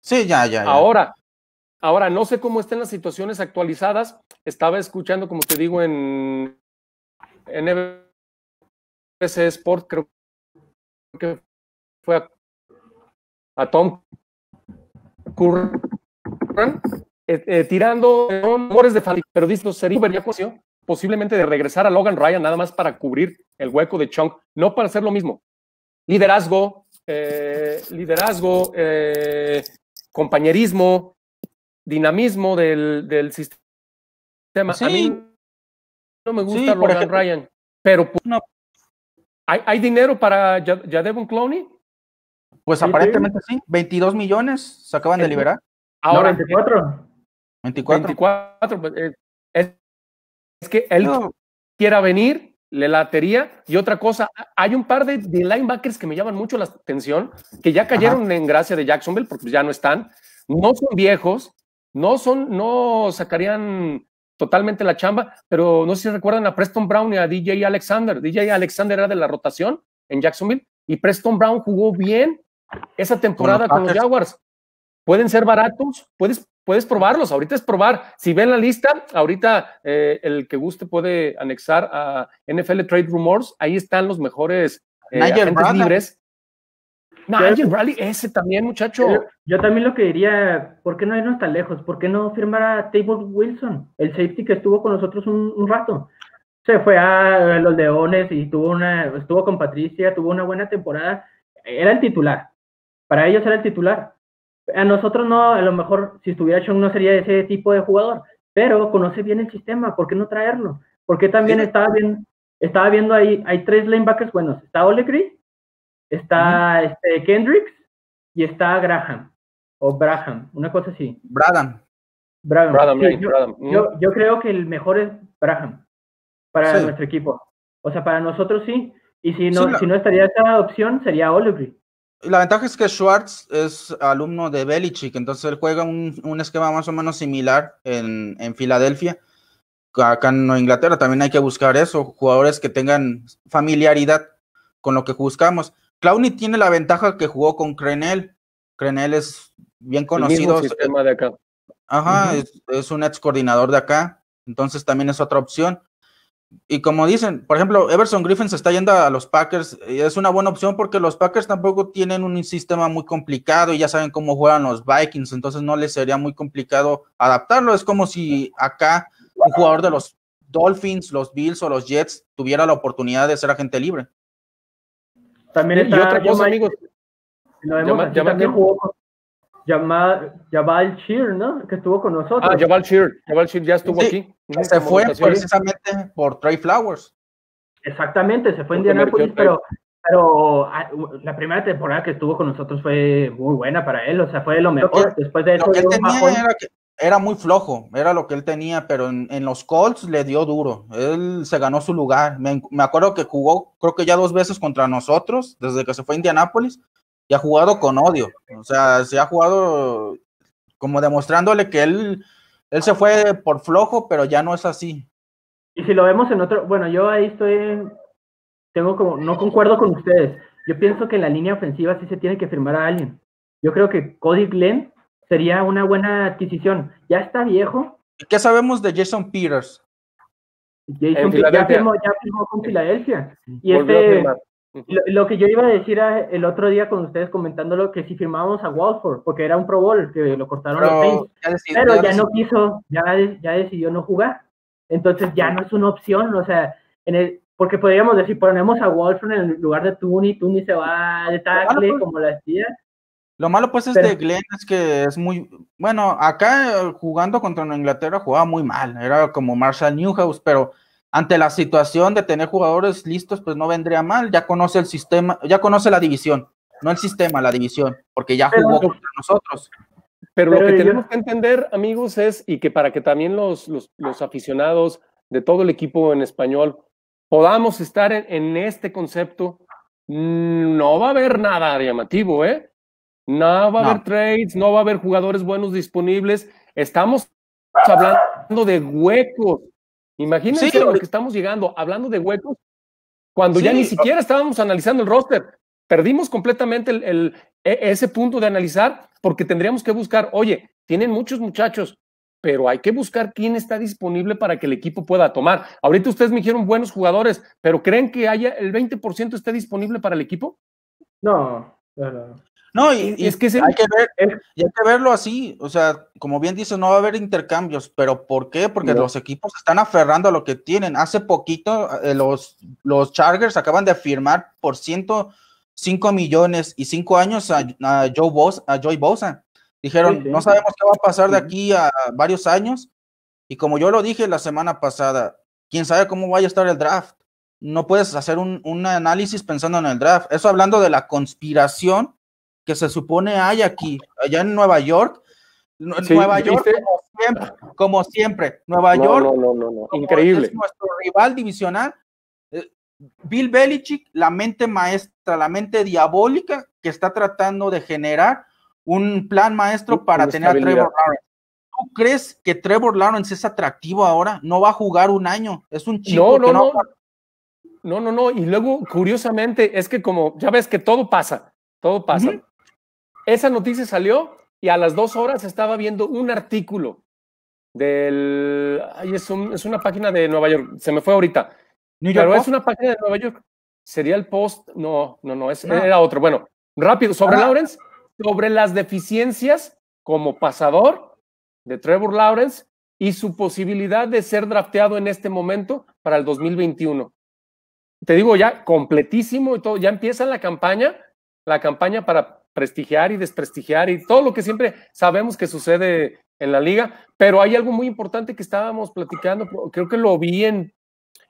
Sí, ya, ya. ya. Ahora, ahora no sé cómo estén las situaciones actualizadas. Estaba escuchando, como te digo, en, en NBC Sport, creo que fue a, Tom Curran eh, eh, tirando rumores de fallo, pero dice, sería posiblemente de regresar a Logan Ryan nada más para cubrir el hueco de Chunk, no para hacer lo mismo. Liderazgo, eh, liderazgo, compañerismo, dinamismo del, del sistema. Sí. A mí no me gusta sí, Logan Ryan, pero no. ¿hay, ¿hay, dinero para Jadevon Clowney? Pues aparentemente sí, 22 millones se acaban de liberar. Ahora, no, 24. 24. 24 es, es, que él no. quiera venir, le latería. Y otra cosa, hay un par de, de, linebackers que me llaman mucho la atención, que ya cayeron Ajá. en gracia de Jacksonville, porque ya no están. No son viejos, no son, no sacarían totalmente la chamba, pero no sé si recuerdan a Preston Brown y a DJ Alexander. DJ Alexander era de la rotación en Jacksonville y Preston Brown jugó bien esa temporada con los, con los Jaguars. Pueden ser baratos, puedes, puedes probarlos. Ahorita es probar. Si ven la lista, ahorita eh, el que guste puede anexar a NFL Trade Rumors. Ahí están los mejores eh, agentes Bradley. libres. Nigel Bradley, ese también, muchacho. Yo, yo, también lo que diría, ¿por qué no irnos tan lejos? ¿Por qué no firmar a Table Wilson, el safety que estuvo con nosotros un, un rato? Se fue a los Leones y tuvo una, estuvo con Patricia, tuvo una buena temporada era el titular. Para ellos era el titular. A nosotros no, a lo mejor si estuviera Chung no sería ese tipo de jugador, pero conoce bien el sistema, ¿por qué no traerlo? Porque también estaba, bien, estaba viendo ahí, hay tres linebackers buenos, está Olegri, está este, Kendricks y está Graham, o Braham, una cosa así. Bradham. Braham. yo, yo, creo que el mejor es Braham para nuestro equipo. O sea, para nosotros sí. Y si no, si no estaría esa opción, sería Olegri. La ventaja es que Schwartz es alumno de Belichick, entonces él juega un, un esquema más o menos similar en, en, Filadelfia. Acá en Inglaterra también hay que buscar eso, jugadores que tengan familiaridad con lo que buscamos. Clowney tiene la ventaja que jugó con Crenel. Crenel es bien conocido. El sistema de acá. Ajá, es, es, un ex coordinador de acá, entonces también es otra opción. Y como dicen, por ejemplo, Everson Griffin se está yendo a los Packers y es una buena opción porque los Packers tampoco tienen un sistema muy complicado y ya saben cómo juegan los Vikings, entonces no les sería muy complicado adaptarlo. Es como si acá un jugador de los Dolphins, los Bills o los Jets tuviera la oportunidad de ser agente libre. También está y otra cosa, amigos. también jugó Jabal Shear, ¿no? Que estuvo con nosotros. Ah, Jabal Shear. Jabal Shear ya estuvo aquí. Se fue precisamente por Trey Flowers. Exactamente, se fue a Indianapolis, pero, pero ah, la primera temporada que estuvo con nosotros fue muy buena para él, o sea, fue lo mejor. Después de eso, lo que él tenía era, que era muy flojo, era lo que él tenía, pero en, en, los Colts le dio duro. Él se ganó su lugar. Me, me, acuerdo que jugó, creo que ya dos veces contra nosotros, desde que se fue a Indianapolis, y ha jugado con odio. O sea, se ha jugado como demostrándole que él, él se fue por flojo, pero ya no es así. Y si lo vemos en otro, bueno, yo ahí estoy, tengo como, no concuerdo con ustedes. Yo pienso que en la línea ofensiva sí se tiene que firmar a alguien. Yo creo que Cody Glenn sería una buena adquisición. Ya está viejo. ¿Qué sabemos de Jason Peters? Jason Peters ya firmó, ya firmó con Filadelfia. Y este, lo, que yo iba a decir el otro día con ustedes comentándolo, que si firmábamos a Walford, porque era un Pro Bowl, que lo cortaron los Saints, pero ya no quiso, ya, ya decidió no jugar. Entonces ya no es una opción, o sea, en el, porque podríamos decir, ponemos a Walford en el lugar de Tooney, Tooney se va de tackle, pues, como la decía. Lo malo pues es de Glenn es que es muy, bueno, acá jugando contra Inglaterra jugaba muy mal, era como Marshall Newhouse, pero ante la situación de tener jugadores listos, pues no vendría mal, ya conoce el sistema, ya conoce la división, no el sistema, la división, porque ya jugó contra nosotros. Pero, lo que tenemos que entender, amigos, es, y que para que también los, los, aficionados de todo el equipo en español podamos estar en, este concepto, mm, no va a haber nada llamativo, ¿eh? No va a haber trades, no va a haber jugadores buenos disponibles. Estamos hablando de huecos, Imagínense lo que estamos llegando, hablando de huecos, cuando ya ni siquiera estábamos analizando el roster. Perdimos completamente el, e, ese punto de analizar porque tendríamos que buscar, oye, tienen muchos muchachos, pero hay que buscar quién está disponible para que el equipo pueda tomar. Ahorita ustedes me dijeron buenos jugadores, pero ¿creen que haya el 20% esté disponible para el equipo? No, no. No, y, es que hay, que ver, hay que verlo así, o sea, como bien dice, no va a haber intercambios, pero ¿por qué? Porque los equipos están aferrando a lo que tienen. Hace poquito eh, los, los Chargers acaban de firmar por 105 millones y 5 años a, Joe Bosa, a Joy Bosa. Dijeron, no sabemos qué va a pasar de aquí a varios años. Y como yo lo dije la semana pasada, quién sabe cómo vaya a estar el draft. No puedes hacer un, un análisis pensando en el draft. Eso hablando de la conspiración que se supone hay aquí, allá en Nueva York. Nueva York, como siempre, Nueva York, no, no, no, increíble. Es nuestro rival divisional. Eh, Bill Belichick, la mente maestra, la mente diabólica que está tratando de generar un plan maestro para tener a Trevor Lawrence. ¿Tú crees que Trevor Lawrence es atractivo ahora? No va a jugar un año. Es un chico que no. No, no, no. Y luego, curiosamente, es que como ya ves que todo pasa, todo pasa. Esa noticia salió y a las dos horas estaba viendo un artículo del... Ay, es, es una página de Nueva York, se me fue ahorita. pero es una página de Nueva York. Sería el post, no, no, no, es, era otro. Bueno, rápido, sobre ah. Lawrence, sobre las deficiencias como pasador de Trevor Lawrence y su posibilidad de ser drafteado en este momento para el 2021. Te digo ya, completísimo y todo, ya empieza la campaña la campaña para prestigiar y desprestigiar y todo lo que siempre sabemos que sucede en la liga, pero hay algo muy importante que estábamos platicando, creo que lo vi en,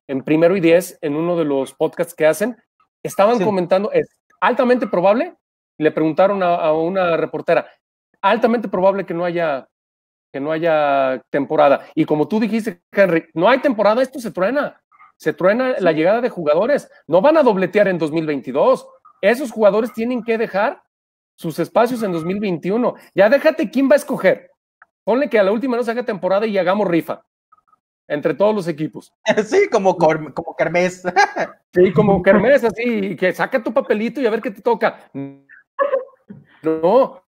en primero y diez, en uno de los podcasts que hacen, estaban comentando, es altamente probable, le preguntaron a, una reportera, altamente probable que no haya que no haya temporada. Y como tú dijiste, Henry, no hay temporada, esto se truena. Se truena la llegada de jugadores. No van a dobletear en 2022. Esos jugadores tienen que dejar sus espacios en 2021. Ya déjate quién va a escoger. Ponle que a la última no se haga temporada y hagamos rifa entre todos los equipos. Sí, como, como Kermés. Sí, como Kermés, así, que saca tu papelito y a ver qué te toca. No,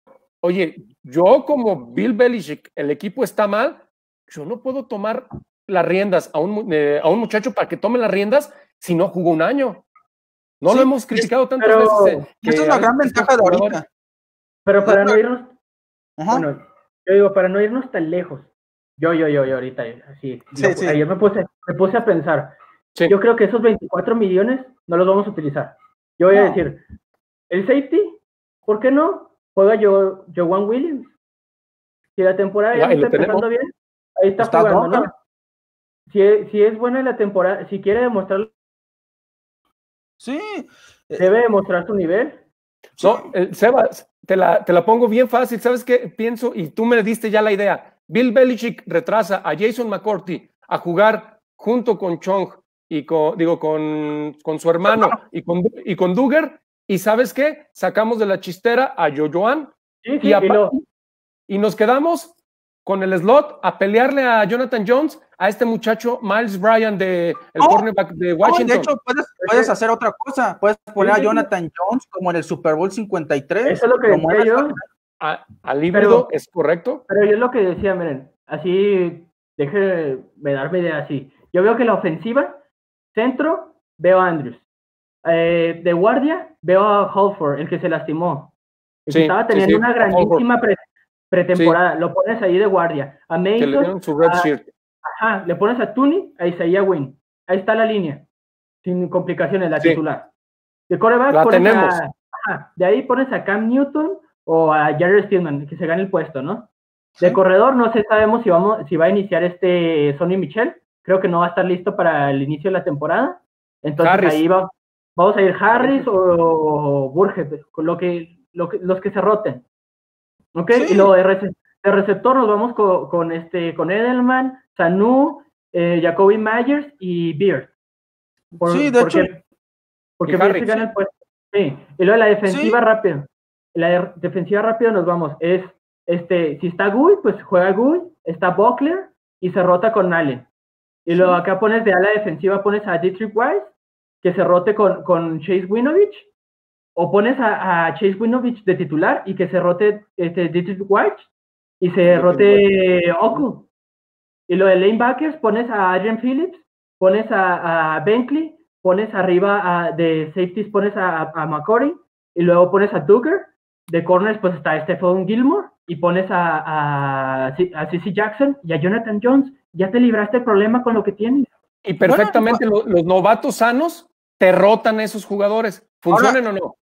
oye, yo como Bill Belichick, el equipo está mal, yo no puedo tomar las riendas a un, eh, a un muchacho para que tome las riendas si no jugó un año. No lo hemos criticado tantas veces. Eh, esa es la gran ventaja de ahorita. Pero para no irnos, bueno, yo digo, para no irnos tan lejos, yo, yo, yo, yo ahorita, así, ayer me puse, me puse a pensar, yo creo que esos 24 millones no los vamos a utilizar. Yo voy a decir, el safety, ¿por qué no? Juega yo, Juan Williams. Si la temporada ya, está empezando bien, ahí está, jugando, ¿no? Si, si es buena la temporada, si quiere demostrar Sí. Debe demostrar su nivel. No, Sebas, te la, te la pongo bien fácil. ¿Sabes qué? Pienso, y tú me diste ya la idea. Bill Belichick retrasa a Jason McCourty a jugar junto con Chong y con, digo, con, con su hermano y con, y con Duggar. ¿Y sabes qué? Sacamos de la chistera a Jojoan y, y nos quedamos con el slot a pelearle a Jonathan Jones, a este muchacho Miles Bryan de el cornerback de Washington. de hecho, puedes, hacer otra cosa. Puedes poner a Jonathan Jones como en el Super Bowl 53. Eso es lo que decía yo. al híbrido, ¿es correcto? Pero yo es lo que decía, miren, así, déjeme darme idea así. Yo veo que la ofensiva, centro, veo a Andrews. Eh, de guardia, veo a Holford, el que se lastimó. estaba teniendo una grandísima pretemporada, lo pones ahí de guardia. A Mason, le Ajá, le pones a Tuni, a Isaiah Wynn. Ahí está la línea, sin complicaciones, la titular. De coreback pones a, ajá, de ahí pones a Cam Newton o a Jared Stillman, que se gane el puesto, ¿no? De corredor no sé, sabemos si, vamos, si va a iniciar este Sonny Michel. Creo que no va a estar listo para el inicio de la temporada. Entonces ahí va, vamos a ir Harris o, o Burgess, con lo que, lo que, los que se roten. ¿Ok? Y luego de, receptor nos vamos con, este, con Edelman, Sanu, eh, Jacoby Myers y Beard. sí, de porque, hecho. Porque se gana el puesto. Sí. Y luego la defensiva rápido. La defensiva rápido nos vamos. Es, este, si está Guy, pues juega Guy, está Buckler y se rota con Allen. Y luego acá pones de ala defensiva, pones a Dietrich Weiss, que se rote con, con Chase Winovich o pones a, Chase Winovich de titular y que se rote este, Dietrich White y se rote Oku. Y lo de lanebackers, pones a Adrian Phillips, pones a, a Bentley, pones arriba a, de safeties, pones a, a McCory, y luego pones a Duggar. De corners, pues está Stephen Gilmore, y pones a, a, a Jackson y a Jonathan Jones. Ya te libraste el problema con lo que tienes. Y perfectamente los, novatos sanos te rotan esos jugadores. ¿Funcionen o no?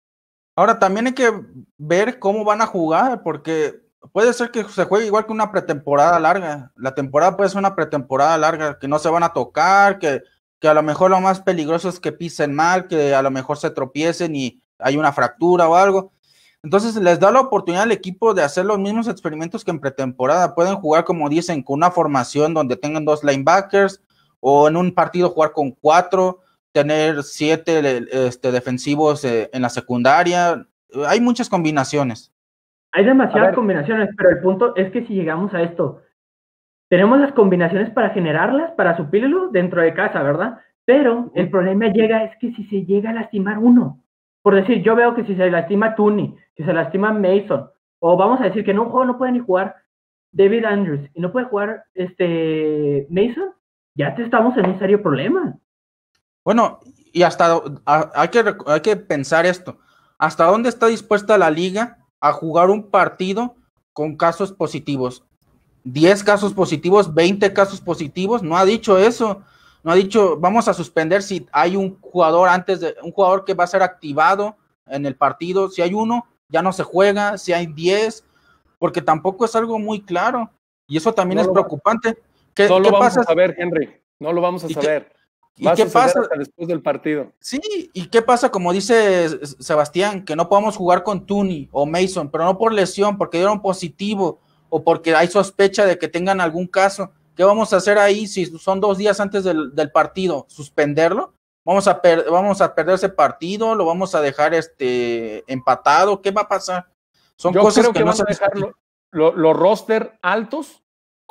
Ahora también hay que ver cómo van a jugar, porque puede ser que se juegue igual que una pretemporada larga. La temporada puede ser una pretemporada larga, que no se van a tocar, que, que a lo mejor lo más peligroso es que pisen mal, que a lo mejor se tropiecen y hay una fractura o algo. Entonces les da la oportunidad al equipo de hacer los mismos experimentos que en pretemporada. Pueden jugar, como dicen, con una formación donde tengan dos linebackers o en un partido jugar con cuatro tener siete este, defensivos eh, en la secundaria. Hay muchas combinaciones. Hay demasiadas combinaciones, pero el punto es que si llegamos a esto, tenemos las combinaciones para generarlas, para suplirlo dentro de casa, ¿verdad? Pero el problema llega es que si se llega a lastimar uno, por decir, yo veo que si se lastima Tooney, si se lastima Mason, o vamos a decir que en un juego no puede ni jugar David Andrews y no puede jugar este Mason, ya te estamos en un serio problema. Bueno, y hasta hay que, hay que pensar esto. ¿Hasta dónde está dispuesta la liga a jugar un partido con casos positivos? 10 casos positivos, 20 casos positivos, no ha dicho eso. No ha dicho, vamos a suspender si hay un jugador antes de un jugador que va a ser activado en el partido. Si hay uno, ya no se juega. Si hay diez, porque tampoco es algo muy claro. Y eso también No es preocupante. ¿Qué, No lo qué vamos pasa? a saber, Henry. No lo vamos a ¿Y qué- saber. ¿Y qué pasa? hasta después del partido. Sí, ¿y qué pasa? Como dice Sebastián, que no podemos jugar con Tuni o Mason, pero no por lesión, porque dieron positivo o porque hay sospecha de que tengan algún caso. ¿Qué vamos a hacer ahí si son dos días antes del, del partido? ¿Suspenderlo? ¿Vamos a, per- ¿Vamos a perder ese partido? ¿Lo vamos a dejar este empatado? ¿Qué va a pasar? Son Yo cosas creo que, que, no van a dejar lo- lo- los roster altos,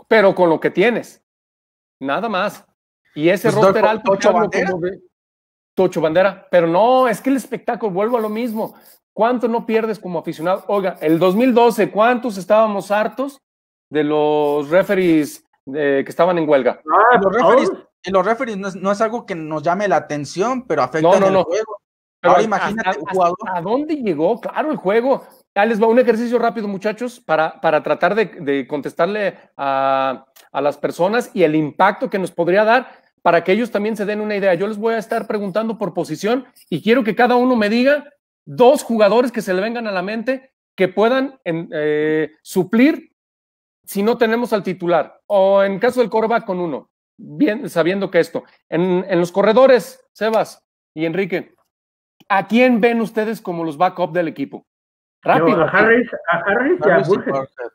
pero con lo que tienes. Nada más. Y ese Pues, roster alto. Tocho Bandera. como de- Tocho Bandera. Pero no, es que el espectáculo, vuelvo a lo mismo. ¿Cuánto no pierdes como aficionado? Oiga, el 2012, ¿cuántos estábamos hartos de los referees eh, que estaban en huelga? Ah, los referees, y los referees no es, no es algo que nos llame la atención, pero afecta No, no, el no. juego. Pero Ahora imagínate un hasta- jugador. ¿A dónde llegó? Claro, el juego. Ya les va un ejercicio rápido, muchachos, para, para tratar de, de contestarle a, a las personas y el impacto que nos podría dar para que ellos también se den una idea. Yo les voy a estar preguntando por posición y quiero que cada uno me diga dos jugadores que se le vengan a la mente que puedan en- eh, suplir si no tenemos al titular o en caso del coreback con uno, bien sabiendo que esto. En, en los corredores, Sebas y Enrique, ¿a quién ven ustedes como los backup del equipo? Yo, Rápido. a Harris, a Harris y a Harris y Burkhead. Burkhead.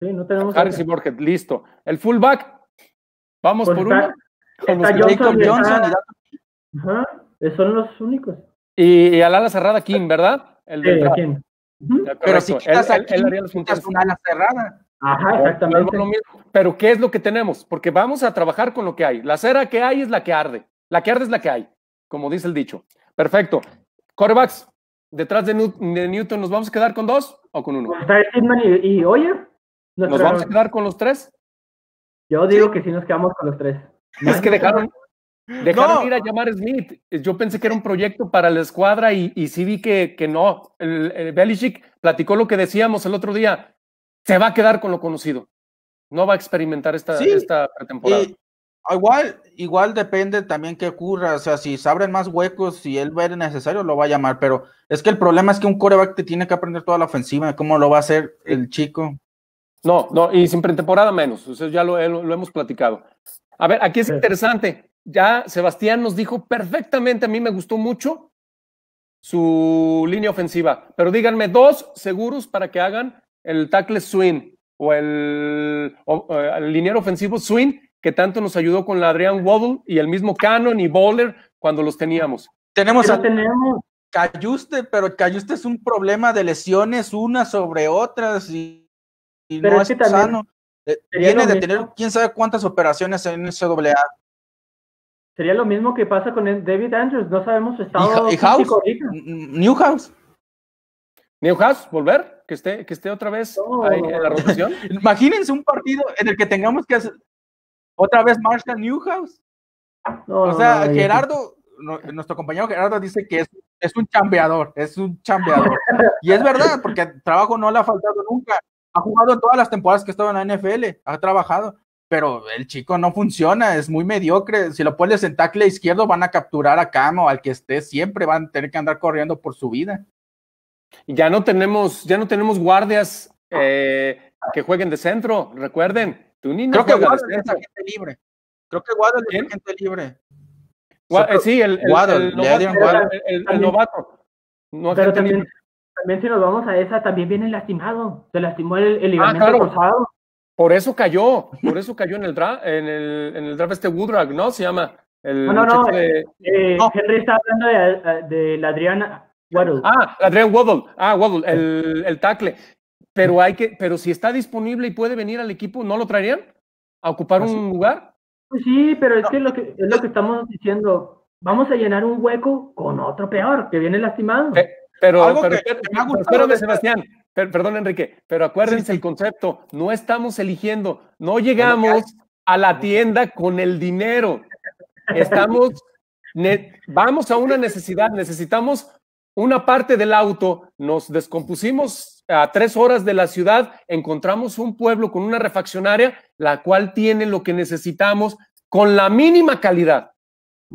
Sí, no tenemos. Harris y. Burkhead, listo. El fullback, vamos Pues por está- uno. Con los Jacob Johnson, y Ajá, son los únicos. y, y al ala cerrada, King, ¿verdad? El del Sí, Pero si quitas Él- quitas una ala cerrada. Ajá, exactamente. a. Pero ¿qué es lo que tenemos? Porque vamos a trabajar con lo que hay. La cera que hay es la que arde. La que arde es la que hay, como dice el dicho. Perfecto. Corebacks, detrás de, Newt- de Newton, ¿nos vamos a quedar con dos o con uno? Pues y, y Oyer. ¿Nos vamos a quedar con los tres? Yo digo que sí nos quedamos con los tres. Es que dejaron, dejaron No. ir a llamar Smith. Yo pensé que era un proyecto para la escuadra y, y sí vi que, que no. El, el Belichick platicó lo que decíamos el otro día. Se va a quedar con lo conocido. No va a experimentar esta, Sí. esta pretemporada. Y igual, igual depende también qué ocurra. O sea, si se abren más huecos, si él ve necesario, lo va a llamar. Pero es que el problema es que un coreback te tiene que aprender toda la ofensiva. ¿Cómo lo va a hacer el chico? No, no, y sin pretemporada menos. O sea, ya lo, lo- lo hemos platicado. A ver, aquí es Sí. interesante. Ya Sebastián nos dijo perfectamente, a mí me gustó mucho su línea ofensiva. Pero díganme dos seguros para que hagan el tackle swing o el, o, eh, el liniero ofensivo swing que tanto nos ayudó con la Adrian Waddle y el mismo Cannon y Bowler cuando los teníamos. Tenemos a tenemos. Cayuste, pero Cayuste es un problema de lesiones unas sobre otras y, y Pero no es es que también sano. Sería Viene lo de mismo. tener quién sabe cuántas operaciones en NCAA. Sería lo mismo que pasa con David Andrews. No sabemos su estado y House? Newhouse. Newhouse, volver, que esté, que esté otra vez No. ahí en la rotación. Imagínense un partido en el que tengamos que hacer otra vez Marshall Newhouse. No, O no, sea, no, Gerardo, no- nuestro compañero Gerardo dice que es, es un chambeador, es un chambeador. Y es verdad, porque trabajo no le ha faltado nunca. Ha jugado en todas las temporadas que ha estado en la NFL, ha trabajado, pero el chico no funciona, es muy mediocre. Si lo pones en tackle izquierdo, van a capturar a Cam o al que esté, siempre van a tener que andar corriendo por su vida. Ya no tenemos, ya no tenemos guardias eh, que jueguen de centro, recuerden. Tuni no Creo que Waddle es agente libre. Creo que Waddle ¿Quién? es agente libre. Gua- eh, sí, el, el- Waddle, el novato, dieron el- Waddle. el- el También- novato. No Pero también, libre. También si nos vamos a esa, también viene lastimado. Se lastimó el, el ligamento claro. cruzado. Por eso cayó, por eso cayó en el draft, en el, en el draft este Woodruff, ¿no? Se llama. El No, no, no, de- Eh, No. Henry está hablando de, de la Adriana Waddle. Ah, Adrian Waddle. Ah, Waddle, el, el tackle. Pero hay que, pero si está disponible y puede venir al equipo, ¿no lo traerían? ¿A ocupar Así. un lugar? Pues sí, pero es que, lo que es lo que estamos diciendo. Vamos a llenar un hueco con otro peor, que viene lastimado. Eh, Pero, Algo pero, que- pero- que me ha pero gustado espérame, de esta- Sebastián. Per- perdón, Enrique, pero acuérdense Sí, sí. el concepto. No estamos eligiendo, no llegamos a la tienda con el dinero. Estamos, vamos a una necesidad, necesitamos una parte del auto, nos descompusimos a tres horas de la ciudad, encontramos un pueblo con una refaccionaria, la cual tiene lo que necesitamos con la mínima calidad.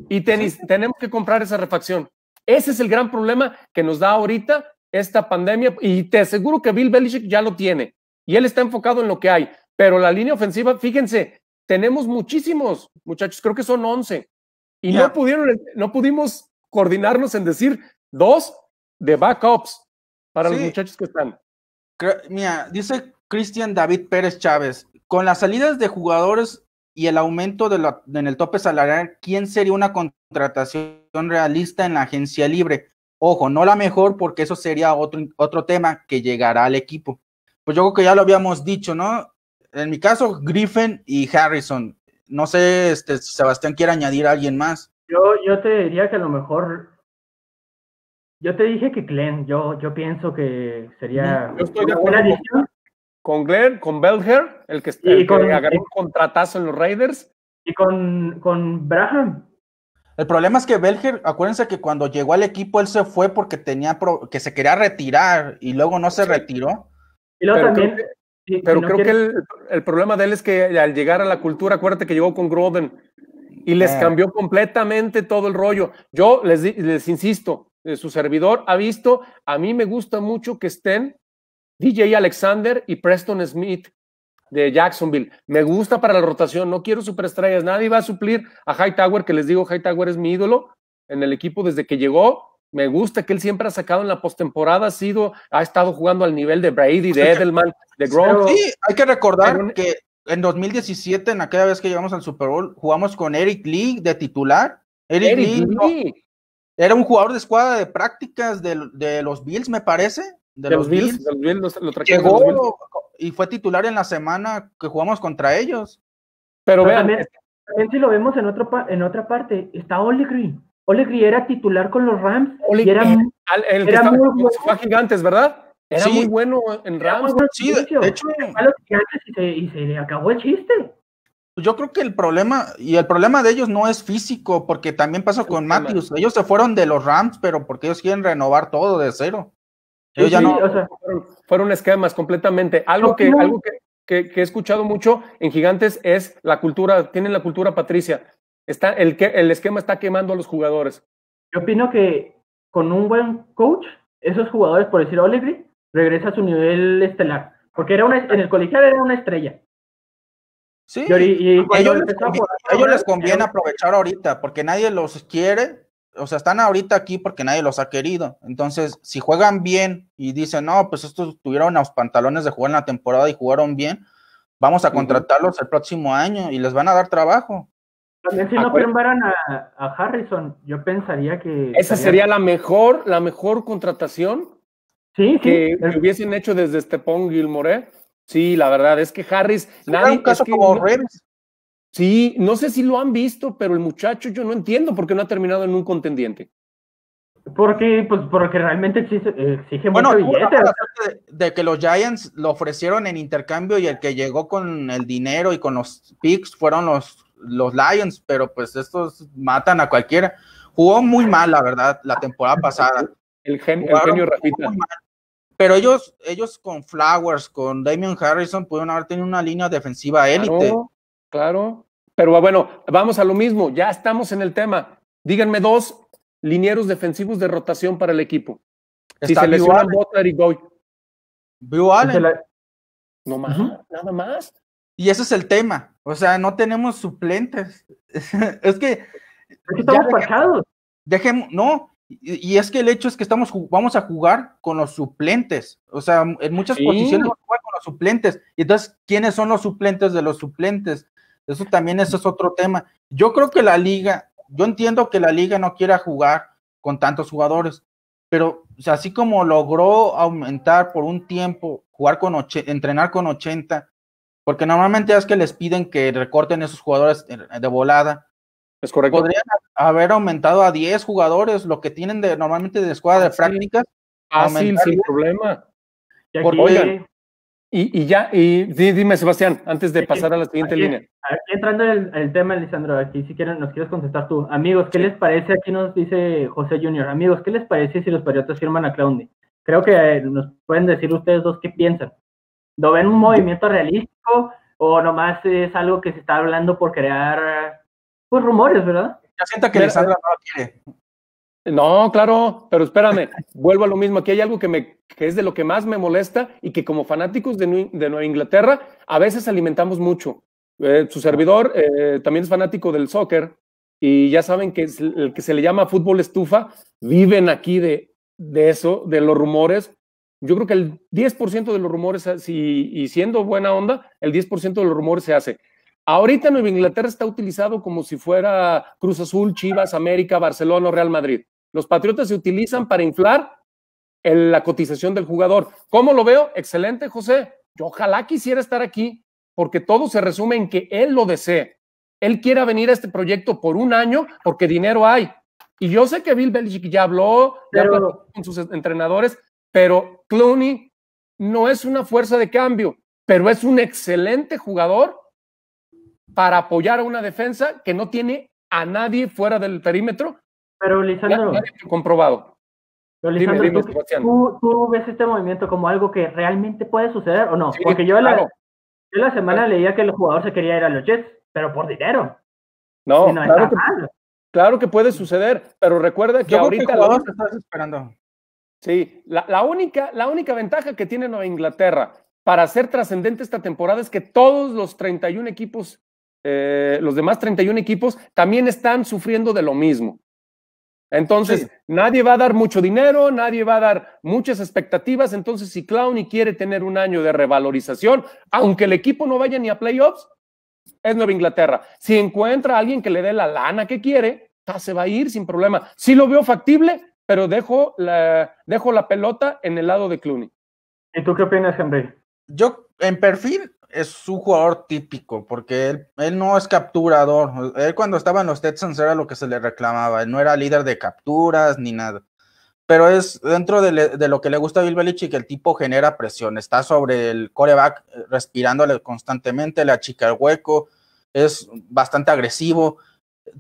Y tenis- tenemos que comprar esa refacción. Ese es el gran problema que nos da ahorita esta pandemia y te aseguro que Bill Belichick ya lo tiene y él está enfocado en lo que hay, pero la línea ofensiva, fíjense, tenemos muchísimos muchachos, creo que son 11 y no pudieron, no pudimos coordinarnos en decir dos de backups para los muchachos que están. Mira, dice Cristian David Pérez Chávez, con las salidas de jugadores y el aumento de la, en el tope salarial, ¿quién sería una contratación realista en la agencia libre? Ojo, no la mejor porque eso sería otro, otro tema que llegará al equipo. Pues yo creo que ya lo habíamos dicho, ¿no? En mi caso, Griffin y Harrison. No sé este, si Sebastián quiere añadir a alguien más. Yo, yo te diría que a lo mejor. Yo te dije que Glenn, yo, yo pienso que sería yo estoy de acuerdo con Glenn, con Belger, el que, el con, agarró un contratazo en los Raiders. Y con, con Braham. El problema es que Belger, acuérdense que cuando llegó al equipo él se fue porque tenía que se quería retirar y luego no se retiró. Y luego también. pero creo que el, el, problema de él es que al llegar a la cultura, acuérdate que llegó con Groden y les ah. cambió completamente todo el rollo. Yo les, les insisto, eh, su servidor ha visto, a mí me gusta mucho que estén DJ Alexander y Preston Smith de Jacksonville. Me gusta para la rotación, no quiero superestrellas, nadie va a suplir a Hightower, que les digo, Hightower es mi ídolo en el equipo desde que llegó. Me gusta que él siempre ha sacado en la postemporada, ha sido, ha estado jugando al nivel de Brady, de Edelman, de Gronk. Sí, hay que recordar que en 2017, en aquella vez que llegamos al Super Bowl, jugamos con Eric Lee de titular. Eric, Lee, era un jugador de escuadra de prácticas de, de los Bills, me parece de, los, Bills. Llegó y fue titular en la semana que jugamos contra ellos. Pero, vean, también, si lo vemos en, otro, en otra parte, está Olegri. Olegri era titular con los Rams. y era, el, era muy bueno. fue gigantes, ¿verdad? Era muy bueno en Rams. sí, de, hecho. Y se, y se acabó el chiste. Yo creo que el problema, y el problema de ellos no es físico, porque también pasó con Matthews. Ellos se fueron de los Rams, pero porque ellos quieren renovar todo de cero fueron, esquemas completamente. Algo, que, algo que, he escuchado mucho en Gigantes es la cultura, tienen la cultura patricia. Está, el, el esquema está quemando a los jugadores. Yo opino que con un buen coach, esos jugadores, por decir Olegri, regresa a su nivel estelar. Porque era una, en el colegial era una estrella. Sí, y, ellos, ellos, les conviene aprovechar ahorita, porque nadie los quiere o sea, están ahorita aquí porque nadie los ha querido. Entonces, si juegan bien y dicen, no, pues estos tuvieron los pantalones de jugar en la temporada y jugaron bien, vamos a contratarlos el próximo año y les van a dar trabajo. También si no firmaran a, Harrison, yo pensaría que... Esa sería la mejor, la mejor contratación sí, que, hubiesen hecho desde Stepón Gilmore. Sí, la verdad es que Harris... nadie, un caso como Sí, no sé si lo han visto, pero el muchacho yo no entiendo por qué no ha terminado en un contendiente. Porque, pues, porque realmente exige, exige bueno, mucho billete. De, de, que los Giants lo ofrecieron en intercambio y el que llegó con el dinero y con los picks fueron los, los Lions, pero pues estos matan a cualquiera. Jugó muy mal, la verdad, la temporada pasada. El, genio, el genio Pero ellos, ellos con Flowers, con Damian Harrison, pudieron haber tenido una línea defensiva élite. claro. Pero bueno, vamos a lo mismo, ya estamos en el tema. Díganme dos linieros defensivos de rotación para el equipo. si se lesionan Butler y Goy. Bill Allen. No más, nada más. Y ese es el tema. O sea, no tenemos suplentes. es que. Estamos parchados. Dejemos, no. Y, es que el hecho es que estamos vamos a jugar con los suplentes. O sea, en muchas posiciones vamos a jugar con los suplentes. Y entonces, ¿quiénes son los suplentes de los suplentes? Eso también eso es otro tema. Yo creo que la liga, yo entiendo que la liga no quiera jugar con tantos jugadores, pero así como logró aumentar por un tiempo, jugar con entrenar con 80, porque normalmente es que les piden que recorten esos jugadores de volada. Es correcto. Podrían haber aumentado a 10 jugadores, lo que tienen de normalmente de escuadra de prácticas. Fácil, sin problema. Oigan, y, ya, y dime, Sebastián, antes de pasar a la siguiente línea. Aquí entrando en el, tema, Lisandro, aquí si quieren, nos quieres contestar tú. Amigos, ¿qué les parece? Aquí nos dice José Junior. Amigos, ¿qué les parece si los Patriotas firman a Clowney? Creo que eh, nos pueden decir ustedes dos qué piensan. ¿Lo ven un movimiento realístico o nomás es algo que se está hablando por crear pues, rumores, verdad? Ya siento que Lisandro no lo quiere. No, claro, pero espérame, vuelvo a lo mismo. Aquí hay algo que, me, que es de lo que más me molesta y que como fanáticos de, Nueva Inglaterra a veces alimentamos mucho. Eh, su servidor eh, también es fanático del soccer y ya saben que el que se le llama fútbol estufa, viven aquí de, de eso, de los rumores. Yo creo que el 10% de los rumores, si, y siendo buena onda, el 10% de los rumores se hace. Ahorita Nueva Inglaterra está utilizado como si fuera Cruz Azul, Chivas, América, Barcelona o Real Madrid. Los Patriotas se utilizan para inflar la cotización del jugador. ¿Cómo lo veo? Excelente, José. Yo ojalá quisiera estar aquí porque todo se resume en que él lo desee. Él quiera venir a este proyecto por un año porque dinero hay. Y yo sé que Bill Belichick ya habló, ya habló con sus entrenadores, pero Clooney no es una fuerza de cambio, pero es un excelente jugador para apoyar a una defensa que no tiene a nadie fuera del perímetro pero Lisandro. comprobado. Pero Lisandro, ¿tú, ves este movimiento como algo que realmente puede suceder o no? Porque yo, la, la semana leía que el jugador se quería ir a los Jets, pero por dinero. No, claro, que, claro, que, puede suceder, pero recuerda que ahorita. la, estás esperando. Sí, la, única, la única ventaja que tiene Nueva Inglaterra para ser trascendente esta temporada es que todos los 31 equipos, eh, los demás 31 equipos, también están sufriendo de lo mismo. Entonces, nadie va a dar mucho dinero, nadie va a dar muchas expectativas. Entonces, si Clowney quiere tener un año de revalorización, aunque el equipo no vaya ni a playoffs, es Nueva Inglaterra. Si encuentra a alguien que le dé la lana que quiere, se va a ir sin problema. Sí lo veo factible, pero dejo la, dejo la pelota en el lado de Clooney. ¿Y tú qué opinas, Henry? Yo, en perfil, es un jugador típico, porque él, él, no es capturador. Él cuando estaba en los Texans era lo que se le reclamaba. Él no era líder de capturas ni nada. Pero es dentro de, lo que le gusta a Bill Belichick, el tipo genera presión. Está sobre el coreback eh, respirándole constantemente, le achica el hueco, es bastante agresivo.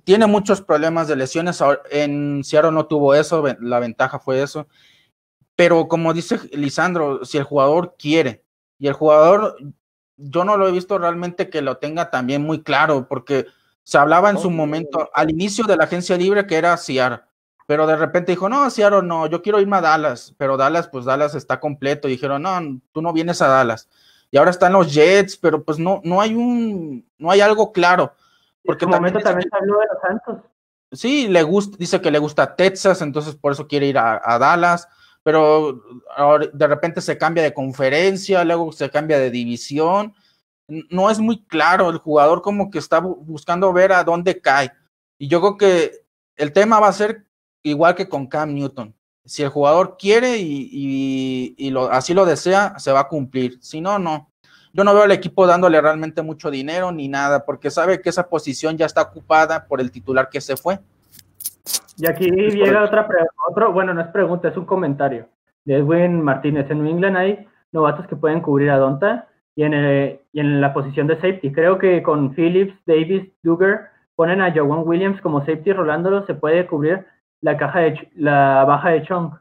Tiene muchos problemas de lesiones. En Seattle no tuvo eso, la ventaja fue eso. Pero como dice Lisandro, si el jugador quiere, y el jugador yo no lo he visto realmente que lo tenga también muy claro, porque se hablaba en su momento, al inicio de la agencia libre, que era Seattle, pero de repente dijo, no, Seattle no, yo quiero irme a Dallas, pero Dallas, pues Dallas está completo, y dijeron, no, tú no vienes a Dallas, y ahora están los Jets, pero pues no, no hay un, no hay algo claro. Porque en también, también se habló de los Santos. Sí, le gusta, dice que le gusta Texas, entonces por eso quiere ir a, a Dallas pero de repente se cambia de conferencia, luego se cambia de división. No es muy claro, el jugador como que está buscando ver a dónde cae. Y yo creo que el tema va a ser igual que con Cam Newton. Si el jugador quiere y, así lo desea, se va a cumplir. Si no, no. Yo no veo al equipo dándole realmente mucho dinero ni nada, porque sabe que esa posición ya está ocupada por el titular que se fue. Y aquí llega otra pregunta, bueno, no es pregunta, es un comentario de Edwin Martínez. En New England hay novatos que pueden cubrir a Donta y en, y en la posición de safety. Creo que con Phillips, Davis, Duggar ponen a Jawan Williams como safety rolándolo, se puede cubrir la caja de la baja de Chong.